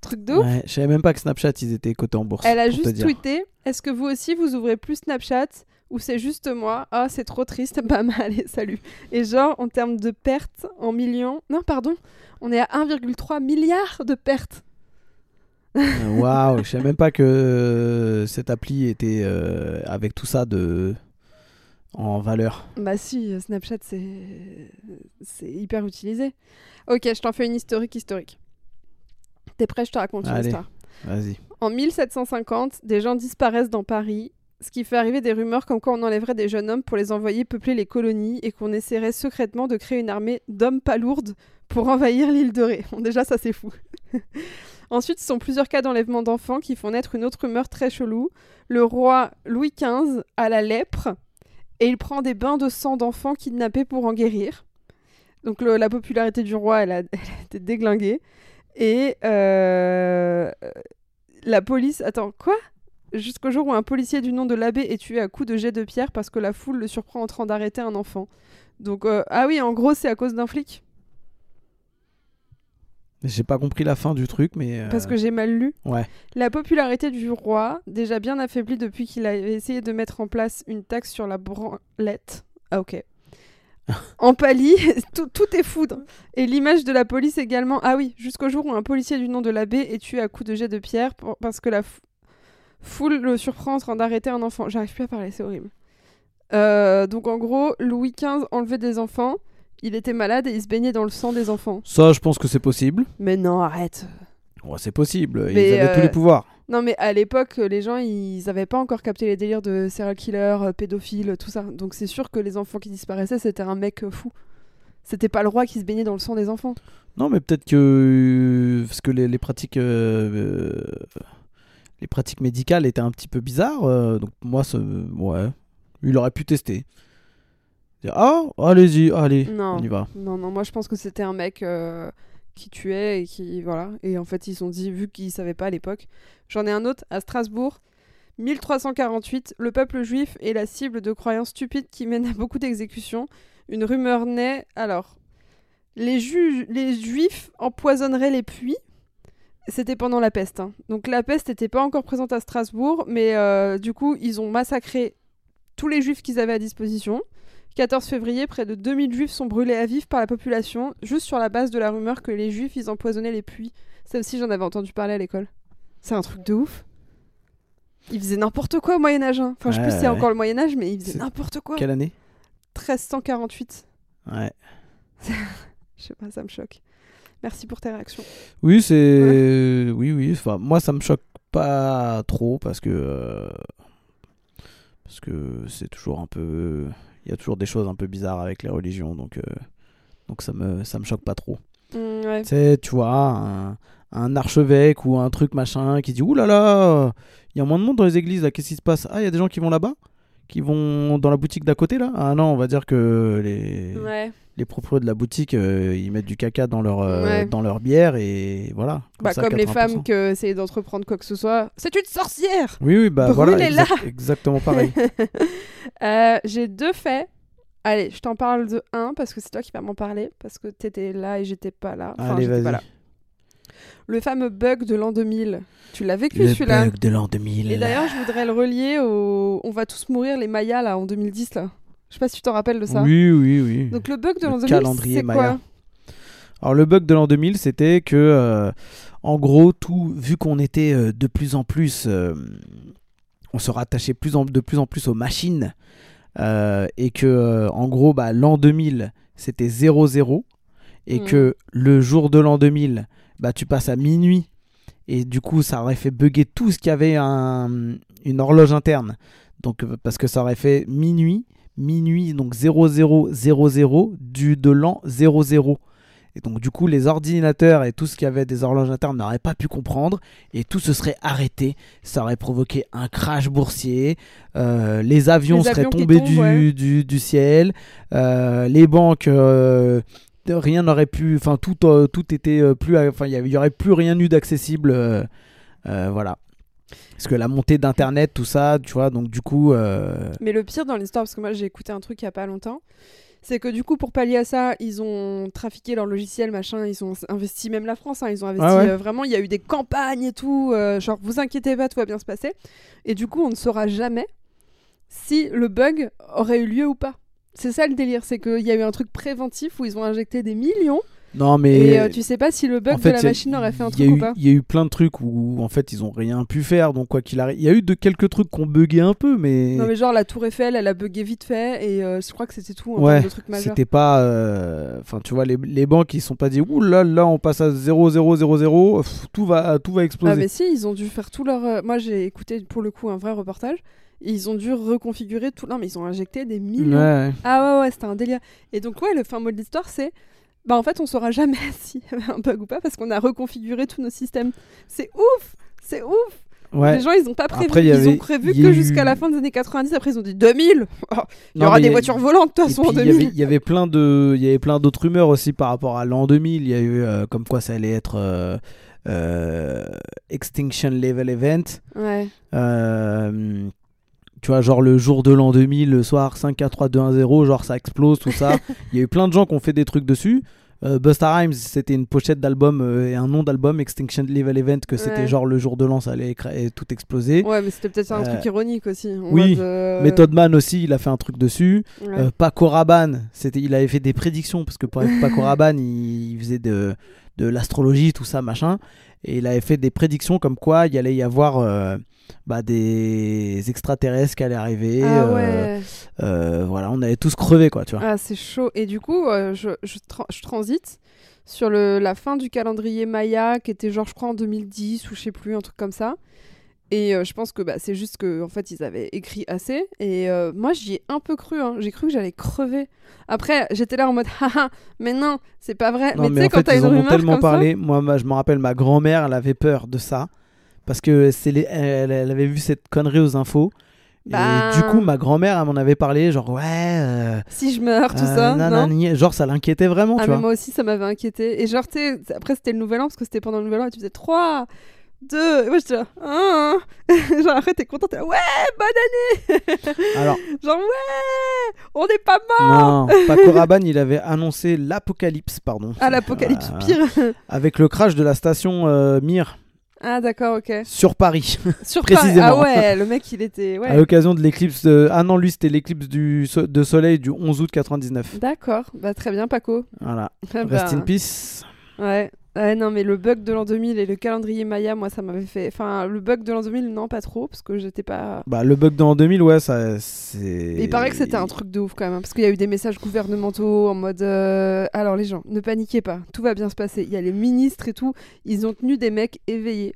A: Truc de ouf.
B: Ouais, je savais même pas que Snapchat ils étaient cotés en bourse.
A: Elle a juste tweeté Est-ce que vous aussi vous ouvrez plus Snapchat? Ou c'est juste moi Ah, c'est trop triste. Bam, allez, salut. Et genre, en termes de pertes en millions. Non, pardon, on est à 1,3 milliard de pertes.
B: Euh, Waouh, je savais même pas que euh, cette appli était euh, avec tout ça de en valeur.
A: Bah si, Snapchat c'est c'est hyper utilisé. Ok, je t'en fais une historique historique. T'es prêt Je te raconte une
B: Allez.
A: histoire.
B: Vas-y.
A: En 1750, des gens disparaissent dans Paris, ce qui fait arriver des rumeurs comme quoi on enlèverait des jeunes hommes pour les envoyer peupler les colonies et qu'on essaierait secrètement de créer une armée d'hommes palourdes pour envahir l'île de Ré. Bon, déjà, ça c'est fou. Ensuite, ce sont plusieurs cas d'enlèvement d'enfants qui font naître une autre rumeur très chelou. Le roi Louis XV a la lèpre et il prend des bains de sang d'enfants kidnappés pour en guérir. Donc la popularité du roi, elle a, elle a été déglinguée. Et euh, la police... Attends, quoi? Jusqu'au jour où un policier du nom de l'abbé est tué à coups de jet de pierre parce que la foule le surprend en train d'arrêter un enfant. Donc, euh, ah oui, en gros, c'est à cause d'un flic.
B: J'ai pas compris la fin du truc, mais. euh,
A: Parce que j'ai mal lu.
B: Ouais.
A: La popularité du roi, déjà bien affaiblie depuis qu'il a essayé de mettre en place une taxe sur la branlette. Ah ok. en Pali, tout, tout est foudre. Et l'image de la police également. Ah oui, jusqu'au jour où un policier du nom de l'abbé est tué à coups de jet de pierre pour- parce que la fou- foule le surprend en train d'arrêter un enfant. J'arrive plus à parler, c'est horrible. Euh, donc en gros, Louis XV enlevait des enfants. Il était malade et il se baignait dans le sang des enfants.
B: Ça, je pense que c'est possible.
A: Mais non, arrête.
B: Ouais, c'est possible.
A: Mais,
B: Ils avaient tous
A: euh,
B: les pouvoirs.
A: Non, mais à l'époque, les gens, ils avaient pas encore capté les délires de serial killer, euh, pédophile, tout ça. Donc c'est sûr que les enfants qui disparaissaient, c'était un mec euh, fou. C'était pas le roi qui se baignait dans le sang des enfants.
B: Non, mais peut-être que parce que les, les pratiques, euh, euh, les pratiques médicales étaient un petit peu bizarres. euh, donc moi, ça- ouais, il aurait pu tester. Ah, allez-y, allez,
A: Non.
B: on y va.
A: Non, non, moi je pense que c'était un mec euh, qui tuait et qui voilà. Et en fait, ils se sont dit, vu qu'ils savaient pas à l'époque. J'en ai un autre à Strasbourg. 1348, le peuple juif est la cible de croyances stupides qui mènent à beaucoup d'exécutions. Une rumeur naît. Alors, les, ju- les juifs empoisonneraient les puits? C'était pendant la peste. hein. Donc la peste n'était pas encore présente à Strasbourg, mais euh, du coup, ils ont massacré tous les juifs qu'ils avaient à disposition. 14 février, près de 2000 juifs sont brûlés à vif par la population, juste sur la base de la rumeur que les juifs, ils empoisonnaient les puits. Ça aussi, j'en avais entendu parler à l'école. C'est un truc de ouf. Ils faisaient n'importe quoi au Moyen-Âge. hein. Enfin, je sais plus si c'est encore le Moyen-Âge, mais ils faisaient n'importe quoi.
B: Quelle année?
A: 1348.
B: Ouais.
A: Je sais pas, ça me choque. Merci pour tes réactions.
B: Oui, c'est. Oui, oui. Enfin, moi, ça me choque pas trop parce que. euh, Parce que c'est toujours un peu. Il y a toujours des choses un peu bizarres avec les religions, donc. euh, Donc ça me, ça me choque pas trop.
A: Mm, ouais.
B: Tu sais, tu vois, un, un archevêque ou un truc machin qui dit Ouh là là, il y a moins de monde dans les églises là, qu'est-ce qui se passe? Ah, il y a des gens qui vont là-bas Qui vont dans la boutique d'à côté là? Ah non, on va dire que les,
A: Ouais.
B: Les propriétaires de la boutique euh, ils mettent du caca dans leur, euh,
A: Ouais.
B: dans leur bière et voilà.
A: Bah,
B: ça,
A: comme les
B: 80%.
A: femmes qui essayaient d'entreprendre quoi que ce soit. C'est une sorcière
B: Oui, oui, bah voilà. Exactement pareil.
A: Euh, J'ai deux faits. Allez, je t'en parle de un parce que c'est toi qui vas m'en parler parce que t'étais là et j'étais pas là. Enfin,
B: Allez, vas-y.
A: Le fameux bug de l'an 2000. Tu l'as vécu
B: Le
A: celui-là?
B: bug de l'an 2000.
A: Et d'ailleurs, je voudrais le relier au On va tous mourir les Mayas là en 2010 là. Je sais pas si tu t'en rappelles de ça.
B: Oui, oui, oui.
A: Donc le bug de l'an 2000,
B: calendrier
A: c'est quoi
B: Alors le bug de l'an 2000, c'était que, euh, en gros, tout, vu qu'on était euh, de plus en plus, euh, on se rattachait plus en- de plus en plus aux machines, et que, en gros, bah, l'an 2000, c'était 0-0, et
A: Mhm.
B: que le jour de l'an 2000, bah, tu passes à minuit, et du coup, ça aurait fait bugger tout ce qui avait un- une horloge interne. Donc, parce que ça aurait fait minuit, minuit, donc 0000 du de l'an 00. Et donc du coup, les ordinateurs et tout ce qui avait des horloges internes n'auraient pas pu comprendre et tout se serait arrêté. Ça aurait provoqué un crash boursier. euh, les avions
A: Les
B: seraient
A: avions
B: tombés
A: tombent,
B: du,
A: ouais.
B: du, du ciel. euh, les banques, euh, rien n'aurait pu. Enfin, tout, tout était plus. Enfin, il y y aurait plus rien eu d'accessible. voilà. Parce que la montée d'internet, tout ça, tu vois, donc du coup. euh,
A: Mais le pire dans l'histoire, parce que moi j'ai écouté un truc il y a pas longtemps, c'est que du coup pour pallier à ça, ils ont trafiqué leur logiciel, machin, ils ont investi même la France, hein, ils ont investi
B: Ah ouais.
A: euh, vraiment, il y a eu des campagnes et tout, euh, genre vous inquiétez pas, tout va bien se passer. Et du coup on ne saura jamais si le bug aurait eu lieu ou pas. C'est ça le délire, c'est qu'il y a eu un truc préventif où ils ont injecté des millions
B: Non, mais.
A: et euh, tu sais pas si le bug
B: en fait,
A: de la
B: a-
A: machine aurait fait un truc ou pas.
B: Il y a eu plein de trucs où en fait ils ont rien pu faire, donc quoi qu'il arrive. Il y a eu de quelques trucs qui ont bugué un peu, mais.
A: Non mais genre la tour Eiffel, elle a bugué vite fait et euh, je crois que c'était tout
B: ouais, c'était pas. euh, Enfin, tu vois, les, les banques ils sont pas dit, ouh là là, on passe à 0,000, pff, tout va, tout va
A: Ah
B: exploser.
A: mais si, ils ont dû faire tout leur... Moi j'ai écouté pour le coup un vrai reportage. et Ils ont dû reconfigurer tout... Non mais ils ont injecté des millions.
B: Ouais.
A: Ah ouais ouais, c'était un délire. Et donc ouais, le fin mot de l'histoire c'est... Bah en fait on saura jamais s'il y avait un bug ou pas parce qu'on a reconfiguré tous nos systèmes. C'est ouf C'est ouf
B: Ouais.
A: Les gens ils ont pas prévu.
B: Après,
A: ils
B: avait-
A: ont prévu que
B: eu-
A: jusqu'à la fin des années 90, après ils ont dit 2000 Oh, Il y aura des
B: y
A: voitures volantes de toute façon en
B: puis, il y
A: 2000
B: avait, il y avait plein de, il y avait plein d'autres rumeurs aussi par rapport à l'an 2000. Il y a eu euh, comme quoi ça allait être euh, euh, Extinction Level Event.
A: Ouais.
B: Tu vois, genre le jour de l'an 2000, le soir 5, 4, 3, 2, 1, 0, genre ça explose, tout ça. Il y a eu plein de gens qui ont fait des trucs dessus. Euh, Busta Rhymes, c'était une pochette d'album euh, et un nom d'album, Extinction Level Event, que c'était
A: Ouais.
B: genre le jour de l'an, ça allait tout exploser.
A: Ouais mais c'était peut-être un
B: Euh,
A: truc ironique aussi. en
B: oui,
A: mode, euh,
B: Method Man aussi, il a fait un truc dessus.
A: ouais.
B: Paco Rabanne, il avait fait des prédictions parce que pour Paco Rabanne, il, il faisait de, de l'astrologie, tout ça, machin, et il avait fait des prédictions comme quoi il allait y avoir bah, des extraterrestres qui allaient arriver.
A: Ah
B: euh,
A: ouais.
B: euh, voilà, on allait tous crever, quoi, tu vois.
A: Ah, c'est chaud. Et du coup, euh, je, je, tra- je transite sur le, la fin du calendrier Maya, qui était genre, je crois, en 2010 ou je sais plus, un truc comme ça. Et euh, je pense que bah, c'est juste que en fait, ils avaient écrit assez. Et euh, moi, j'y ai un peu cru. hein. J'ai cru que j'allais crever. Après, j'étais là en mode, haha, mais non, c'est pas vrai.
B: Non,
A: mais tu
B: mais
A: sais, quand t'as une
B: ont
A: rumeur
B: tellement
A: comme ça-
B: parlé. Moi, je me rappelle, ma grand-mère, elle avait peur de ça. Parce que c'est les- elle, elle avait vu cette connerie aux infos.
A: Bah,
B: Et du coup, ma grand-mère, elle m'en avait parlé, genre, ouais. euh,
A: Si je meurs, tout
B: euh,
A: ça, non?
B: Nanani. Genre, ça l'inquiétait vraiment,
A: Ah,
B: tu
A: mais
B: vois.
A: moi aussi, ça m'avait inquiété. Et genre, tu après, c'était le nouvel an, parce que c'était pendant le nouvel an, et tu faisais 3, 2, et moi, j'étais là, 1, genre, après, t'es content, t'es là, ouais, bonne
B: Alors,
A: année Genre, ouais, on n'est pas mort
B: non, Paco Rabanne, il avait annoncé l'apocalypse, pardon.
A: Ah, l'apocalypse, pire
B: Avec le crash de la station euh, Mir
A: Ah, d'accord, ok.
B: sur Paris,
A: Sur Paris-. Ah ouais, le mec, il était...
B: à l'occasion de l'éclipse. de- Ah non, lui, c'était l'éclipse du so- de soleil du 11 août 99.
A: D'accord, bah très bien, Paco.
B: Voilà.
A: Ah
B: Rest
A: bah,
B: in peace.
A: Ouais. Ouais, non, mais le bug de l'an 2000 et le calendrier Maya, moi, ça m'avait fait. Enfin, le bug de l'an 2000, non, pas trop, parce que j'étais pas.
B: Bah, le bug dans 2000, ouais, ça, c'est.
A: Il paraît que c'était un truc de ouf quand même, hein, parce qu'il y a eu des messages gouvernementaux en mode. euh, Alors, les gens, ne paniquez pas, tout va bien se passer. Il y a les ministres et tout, ils ont tenu des mecs éveillés.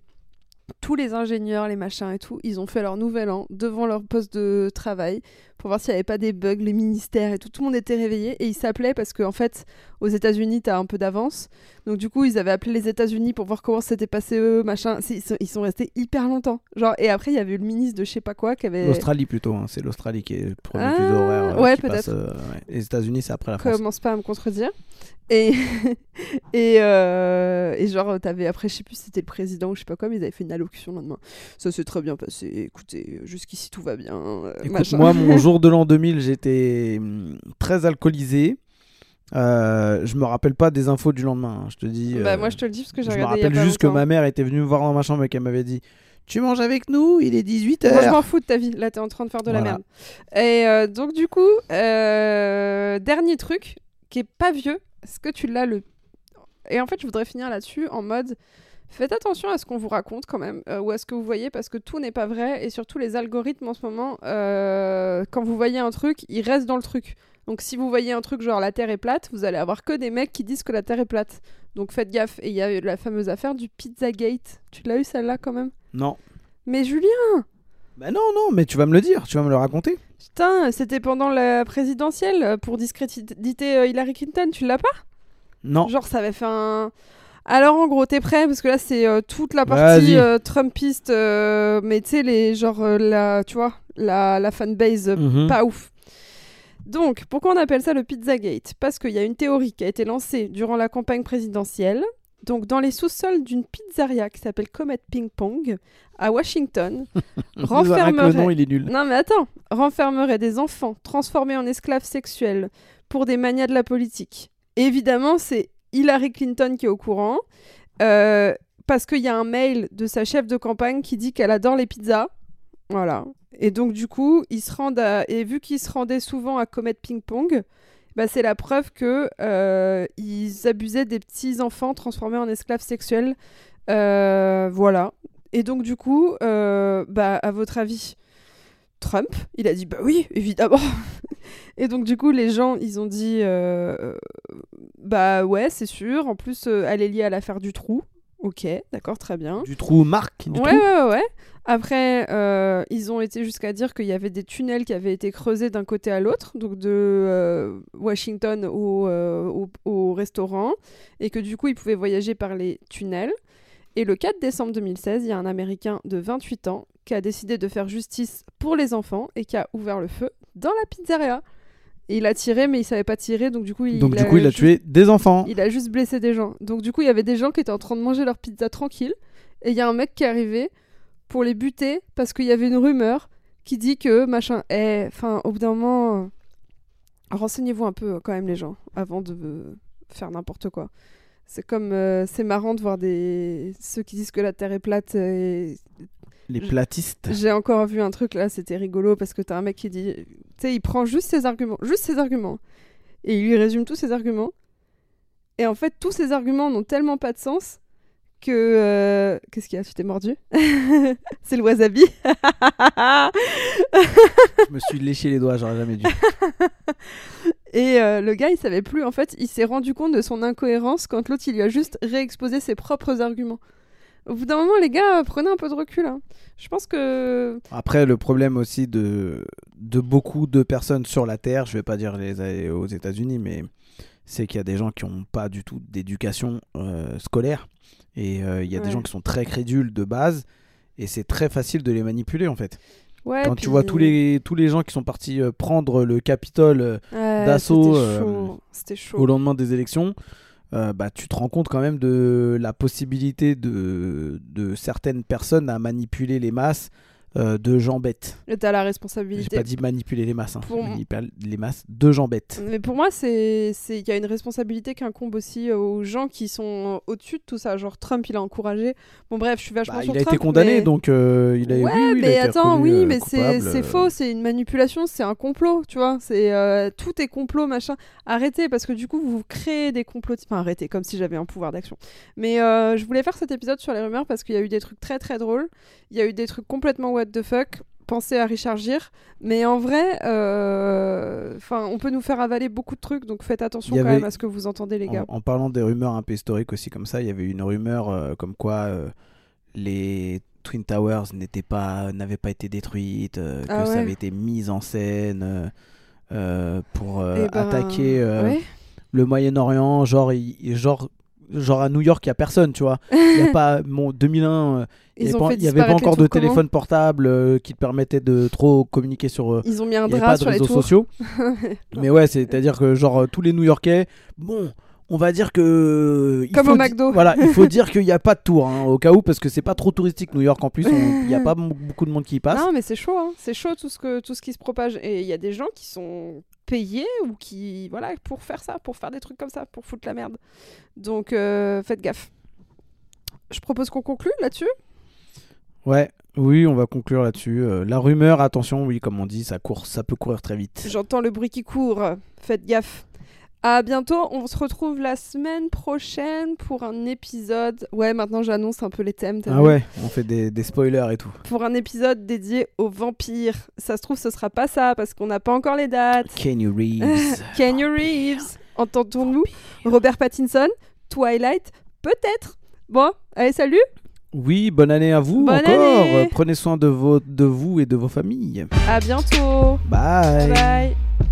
A: Tous les ingénieurs, les machins et tout, ils ont fait leur nouvel an devant leur poste de travail pour voir s'il n'y avait pas des bugs, les ministères et tout. Tout le monde était réveillé et ils s'appelaient parce qu'en en fait, aux États-Unis, tu as un peu d'avance. Donc, du coup, ils avaient appelé les États-Unis pour voir comment s'était passé eux, machin. Ils sont, ils sont restés hyper longtemps. Genre, et après, il y avait eu le ministre de je sais pas quoi qui avait.
B: L'Australie plutôt, hein. c'est l'Australie qui est le premier
A: Ah,
B: fuseau horaire. euh,
A: ouais, peut-être.
B: euh, ouais. Les États-Unis, c'est après la France.
A: commence pas à me contredire. Et, et, euh, et genre, t'avais après, je sais plus si c'était le président ou je sais pas quoi, mais ils avaient fait une allocution le lendemain. Ça s'est très bien passé. Écoutez, jusqu'ici tout va bien. euh,
B: Écoute, moi, mon jour de l'an 2000, j'étais hum, très alcoolisé. Euh, je me rappelle pas des infos du lendemain, hein, je te dis.
A: Bah,
B: euh,
A: moi, je te le dis parce que j'ai
B: je me
A: regardé. il y a
B: rappelle
A: pas
B: juste que
A: longtemps.
B: ma mère était venue me voir dans ma chambre et qu'elle m'avait dit Tu manges avec nous? Il est 18h.
A: Moi, je m'en fous de ta vie. Là, t'es en train de faire de la
B: Voilà.
A: merde. Et euh, donc, du coup, euh, dernier truc qui est pas vieux. Est-ce que tu l'as le. Et en fait, je voudrais finir là-dessus en mode. Faites attention à ce qu'on vous raconte quand même, euh, ou à ce que vous voyez, parce que tout n'est pas vrai, et surtout les algorithmes en ce moment, euh, quand vous voyez un truc, ils restent dans le truc. Donc si vous voyez un truc genre la Terre est plate, vous allez avoir que des mecs qui disent que la Terre est plate. Donc faites gaffe. Et il y a eu la fameuse affaire du Pizzagate. Tu l'as eu celle-là quand même?
B: Non.
A: Mais Julien
B: Bah non, non, mais tu vas me le dire, tu vas me le raconter.
A: Putain, c'était pendant la présidentielle pour discréditer euh, Hillary Clinton, tu l'as pas?
B: Non.
A: Genre ça avait fait un... Alors en gros, t'es prêt? Parce que là c'est euh, toute la partie
B: Vas-y.
A: euh, Trumpiste, euh, mais tu sais, les genre, euh, la, tu vois, la, la fanbase euh,
B: Mhm.
A: pas ouf. Donc, pourquoi on appelle ça le Pizzagate? Parce qu'il y a une théorie qui a été lancée durant la campagne présidentielle. Donc, dans les sous-sols d'une pizzeria qui s'appelle Comet Ping Pong à Washington,
B: Rien que le
A: renfermerait
B: nom, il est nul.
A: non mais attends, renfermerait des enfants transformés en esclaves sexuels pour des manias de la politique. Évidemment, c'est Hillary Clinton qui est au courant, euh, parce qu'il y a un mail de sa chef de campagne qui dit qu'elle adore les pizzas. Voilà. Et donc du coup, ils se rendent à... et vu qu'ils se rendaient souvent à Comet Ping Pong, bah, c'est la preuve que euh, ils abusaient des petits enfants transformés en esclaves sexuels. Euh, voilà. Et donc du coup, bah à votre avis, Trump, il a dit bah oui, évidemment. Et donc du coup, les gens, ils ont dit euh, bah ouais, c'est sûr. En plus, euh, elle est liée à l'affaire du trou. Ok, d'accord, très bien.
B: Du trou Marc du
A: Ouais,
B: trou
A: ouais, ouais. Après, euh, ils ont été jusqu'à dire qu'il y avait des tunnels qui avaient été creusés d'un côté à l'autre, donc de euh, Washington au, euh, au, au restaurant, et que du coup, ils pouvaient voyager par les tunnels. Et le 4 décembre 2016, il y a un Américain de 28 ans qui a décidé de faire justice pour les enfants et qui a ouvert le feu dans la pizzeria. Et il a tiré, mais il savait pas tirer, donc du coup, il
B: Donc du coup, il a
A: juste-
B: tué des enfants.
A: il a juste blessé des gens. Donc du coup, il y avait des gens qui étaient en train de manger leur pizza tranquille. Et il y a un mec qui est arrivé pour les buter parce qu'il y avait une rumeur qui dit que machin. Eh, enfin, au bout d'un moment, euh, renseignez-vous un peu euh, quand même les gens avant de euh, faire n'importe quoi. C'est comme euh, c'est marrant de voir des ceux qui disent que la Terre est plate. Et...
B: Les platistes.
A: J'ai encore vu un truc là, c'était rigolo parce que t'as un mec qui dit, tu sais, il prend juste ses arguments, juste ses arguments, et il lui résume tous ses arguments. Et en fait, tous ces arguments n'ont tellement pas de sens que euh, qu'est-ce qu'il y a? Tu t'es mordu? C'est le wasabi.
B: Je me suis léché les doigts, j'aurais jamais dû.
A: Et euh, le gars, il savait plus. En fait, il s'est rendu compte de son incohérence quand l'autre, il lui a juste réexposé ses propres arguments. Au bout d'un moment, les gars, prenez un peu de recul. hein. Je pense que
B: Après, le problème aussi de, de beaucoup de personnes sur la Terre, je vais pas dire les, aux États-Unis, mais c'est qu'il y a des gens qui n'ont pas du tout d'éducation euh, scolaire. Et euh, il y a des gens qui sont très crédules de base. Et c'est très facile de les manipuler, en fait.
A: Ouais,
B: Quand tu vois tous les, tous les gens qui sont partis euh, prendre le Capitole euh,
A: Ouais,
B: d'assaut, euh, au lendemain des élections, euh, bah, tu te rends compte quand même de la possibilité de, de certaines personnes à manipuler les masses euh, de gens bêtes.
A: Et t'as la
B: J'ai
A: responsabilité.
B: pas dit manipuler les masses, hein.
A: Pour-
B: manipuler les masses de gens bêtes.
A: Mais pour moi, c'est c'est- il y a une responsabilité qui incombe aussi euh, aux gens qui sont au-dessus de tout ça. Genre Trump, il a encouragé. Bon bref, je suis vachement
B: Bah,
A: sur
B: il a été condamné,
A: mais-
B: donc euh, il a,
A: ouais,
B: oui, oui, il a
A: mais
B: été
A: attends,
B: reconnu,
A: oui,
B: euh,
A: mais c'est
B: euh.
A: faux, c'est une manipulation, c'est un complot, tu vois. C'est euh, tout est complot, machin. Arrêtez, parce que du coup, vous créez des complots. Enfin, arrêtez, comme si j'avais un pouvoir d'action. Mais euh, je voulais faire cet épisode sur les rumeurs parce qu'il y a eu des trucs très très drôles. Il y a eu des trucs complètement what the fuck. Pensez à Richard Gere, mais en vrai, euh, enfin, on peut nous faire avaler beaucoup de trucs, donc faites attention quand
B: avait-
A: même à ce que vous entendez, les gars.
B: En, en parlant des rumeurs un peu historiques aussi comme ça, il y avait une rumeur euh, comme quoi euh, les Twin Towers n'étaient pas, n'avaient pas été détruites, euh, que
A: Ah
B: ça avait été mis en scène pour
A: Eh ben,
B: attaquer
A: ouais.
B: le Moyen-Orient, genre, il- genre, genre à New York, il y a personne, tu vois. Il y a pas, mon 2001, euh, il n'y avait, pas- encore de
A: comment
B: téléphone portable euh, qui te permettait de trop communiquer sur. euh,
A: Ils ont mis un
B: n'y
A: drap
B: pas de
A: sur les
B: réseaux
A: tours.
B: sociaux. Mais ouais, c'est-à-dire que genre tous les New-Yorkais, bon, on va dire que il
A: Comme
B: faut
A: au McDo.
B: Voilà, il faut dire qu'il n'y a pas de tour hein, au cas où parce que c'est pas trop touristique New York en plus, il n'y a pas beaucoup de monde qui y passe.
A: Non, mais c'est chaud, hein. c'est chaud tout ce, que, tout ce qui se propage. Et il y a des gens qui sont payés ou qui, voilà, pour faire ça, pour faire des trucs comme ça, pour foutre la merde. Donc euh, faites gaffe. Je propose qu'on conclue là-dessus.
B: Ouais, oui, on va conclure là-dessus. Euh, la rumeur, attention, oui, comme on dit, ça court, ça peut courir très vite.
A: J'entends le bruit qui court. Faites gaffe. À bientôt. On se retrouve la semaine prochaine pour un épisode. Ouais, maintenant j'annonce un peu les thèmes.
B: Ah
A: vu
B: ouais, on fait des, des spoilers et tout.
A: Pour un épisode dédié aux vampires. Ça se trouve, ce sera pas ça parce qu'on n'a pas encore les dates.
B: Kenny Reeves.
A: Kenny Reeves. Entendons-nous Robert Pattinson Twilight Peut-être. Bon, allez, salut
B: oui, bonne année à vous
A: Bonne
B: encore.
A: année.
B: Prenez soin de, vos, de vous et de vos familles.
A: À bientôt
B: Bye.
A: Bye bye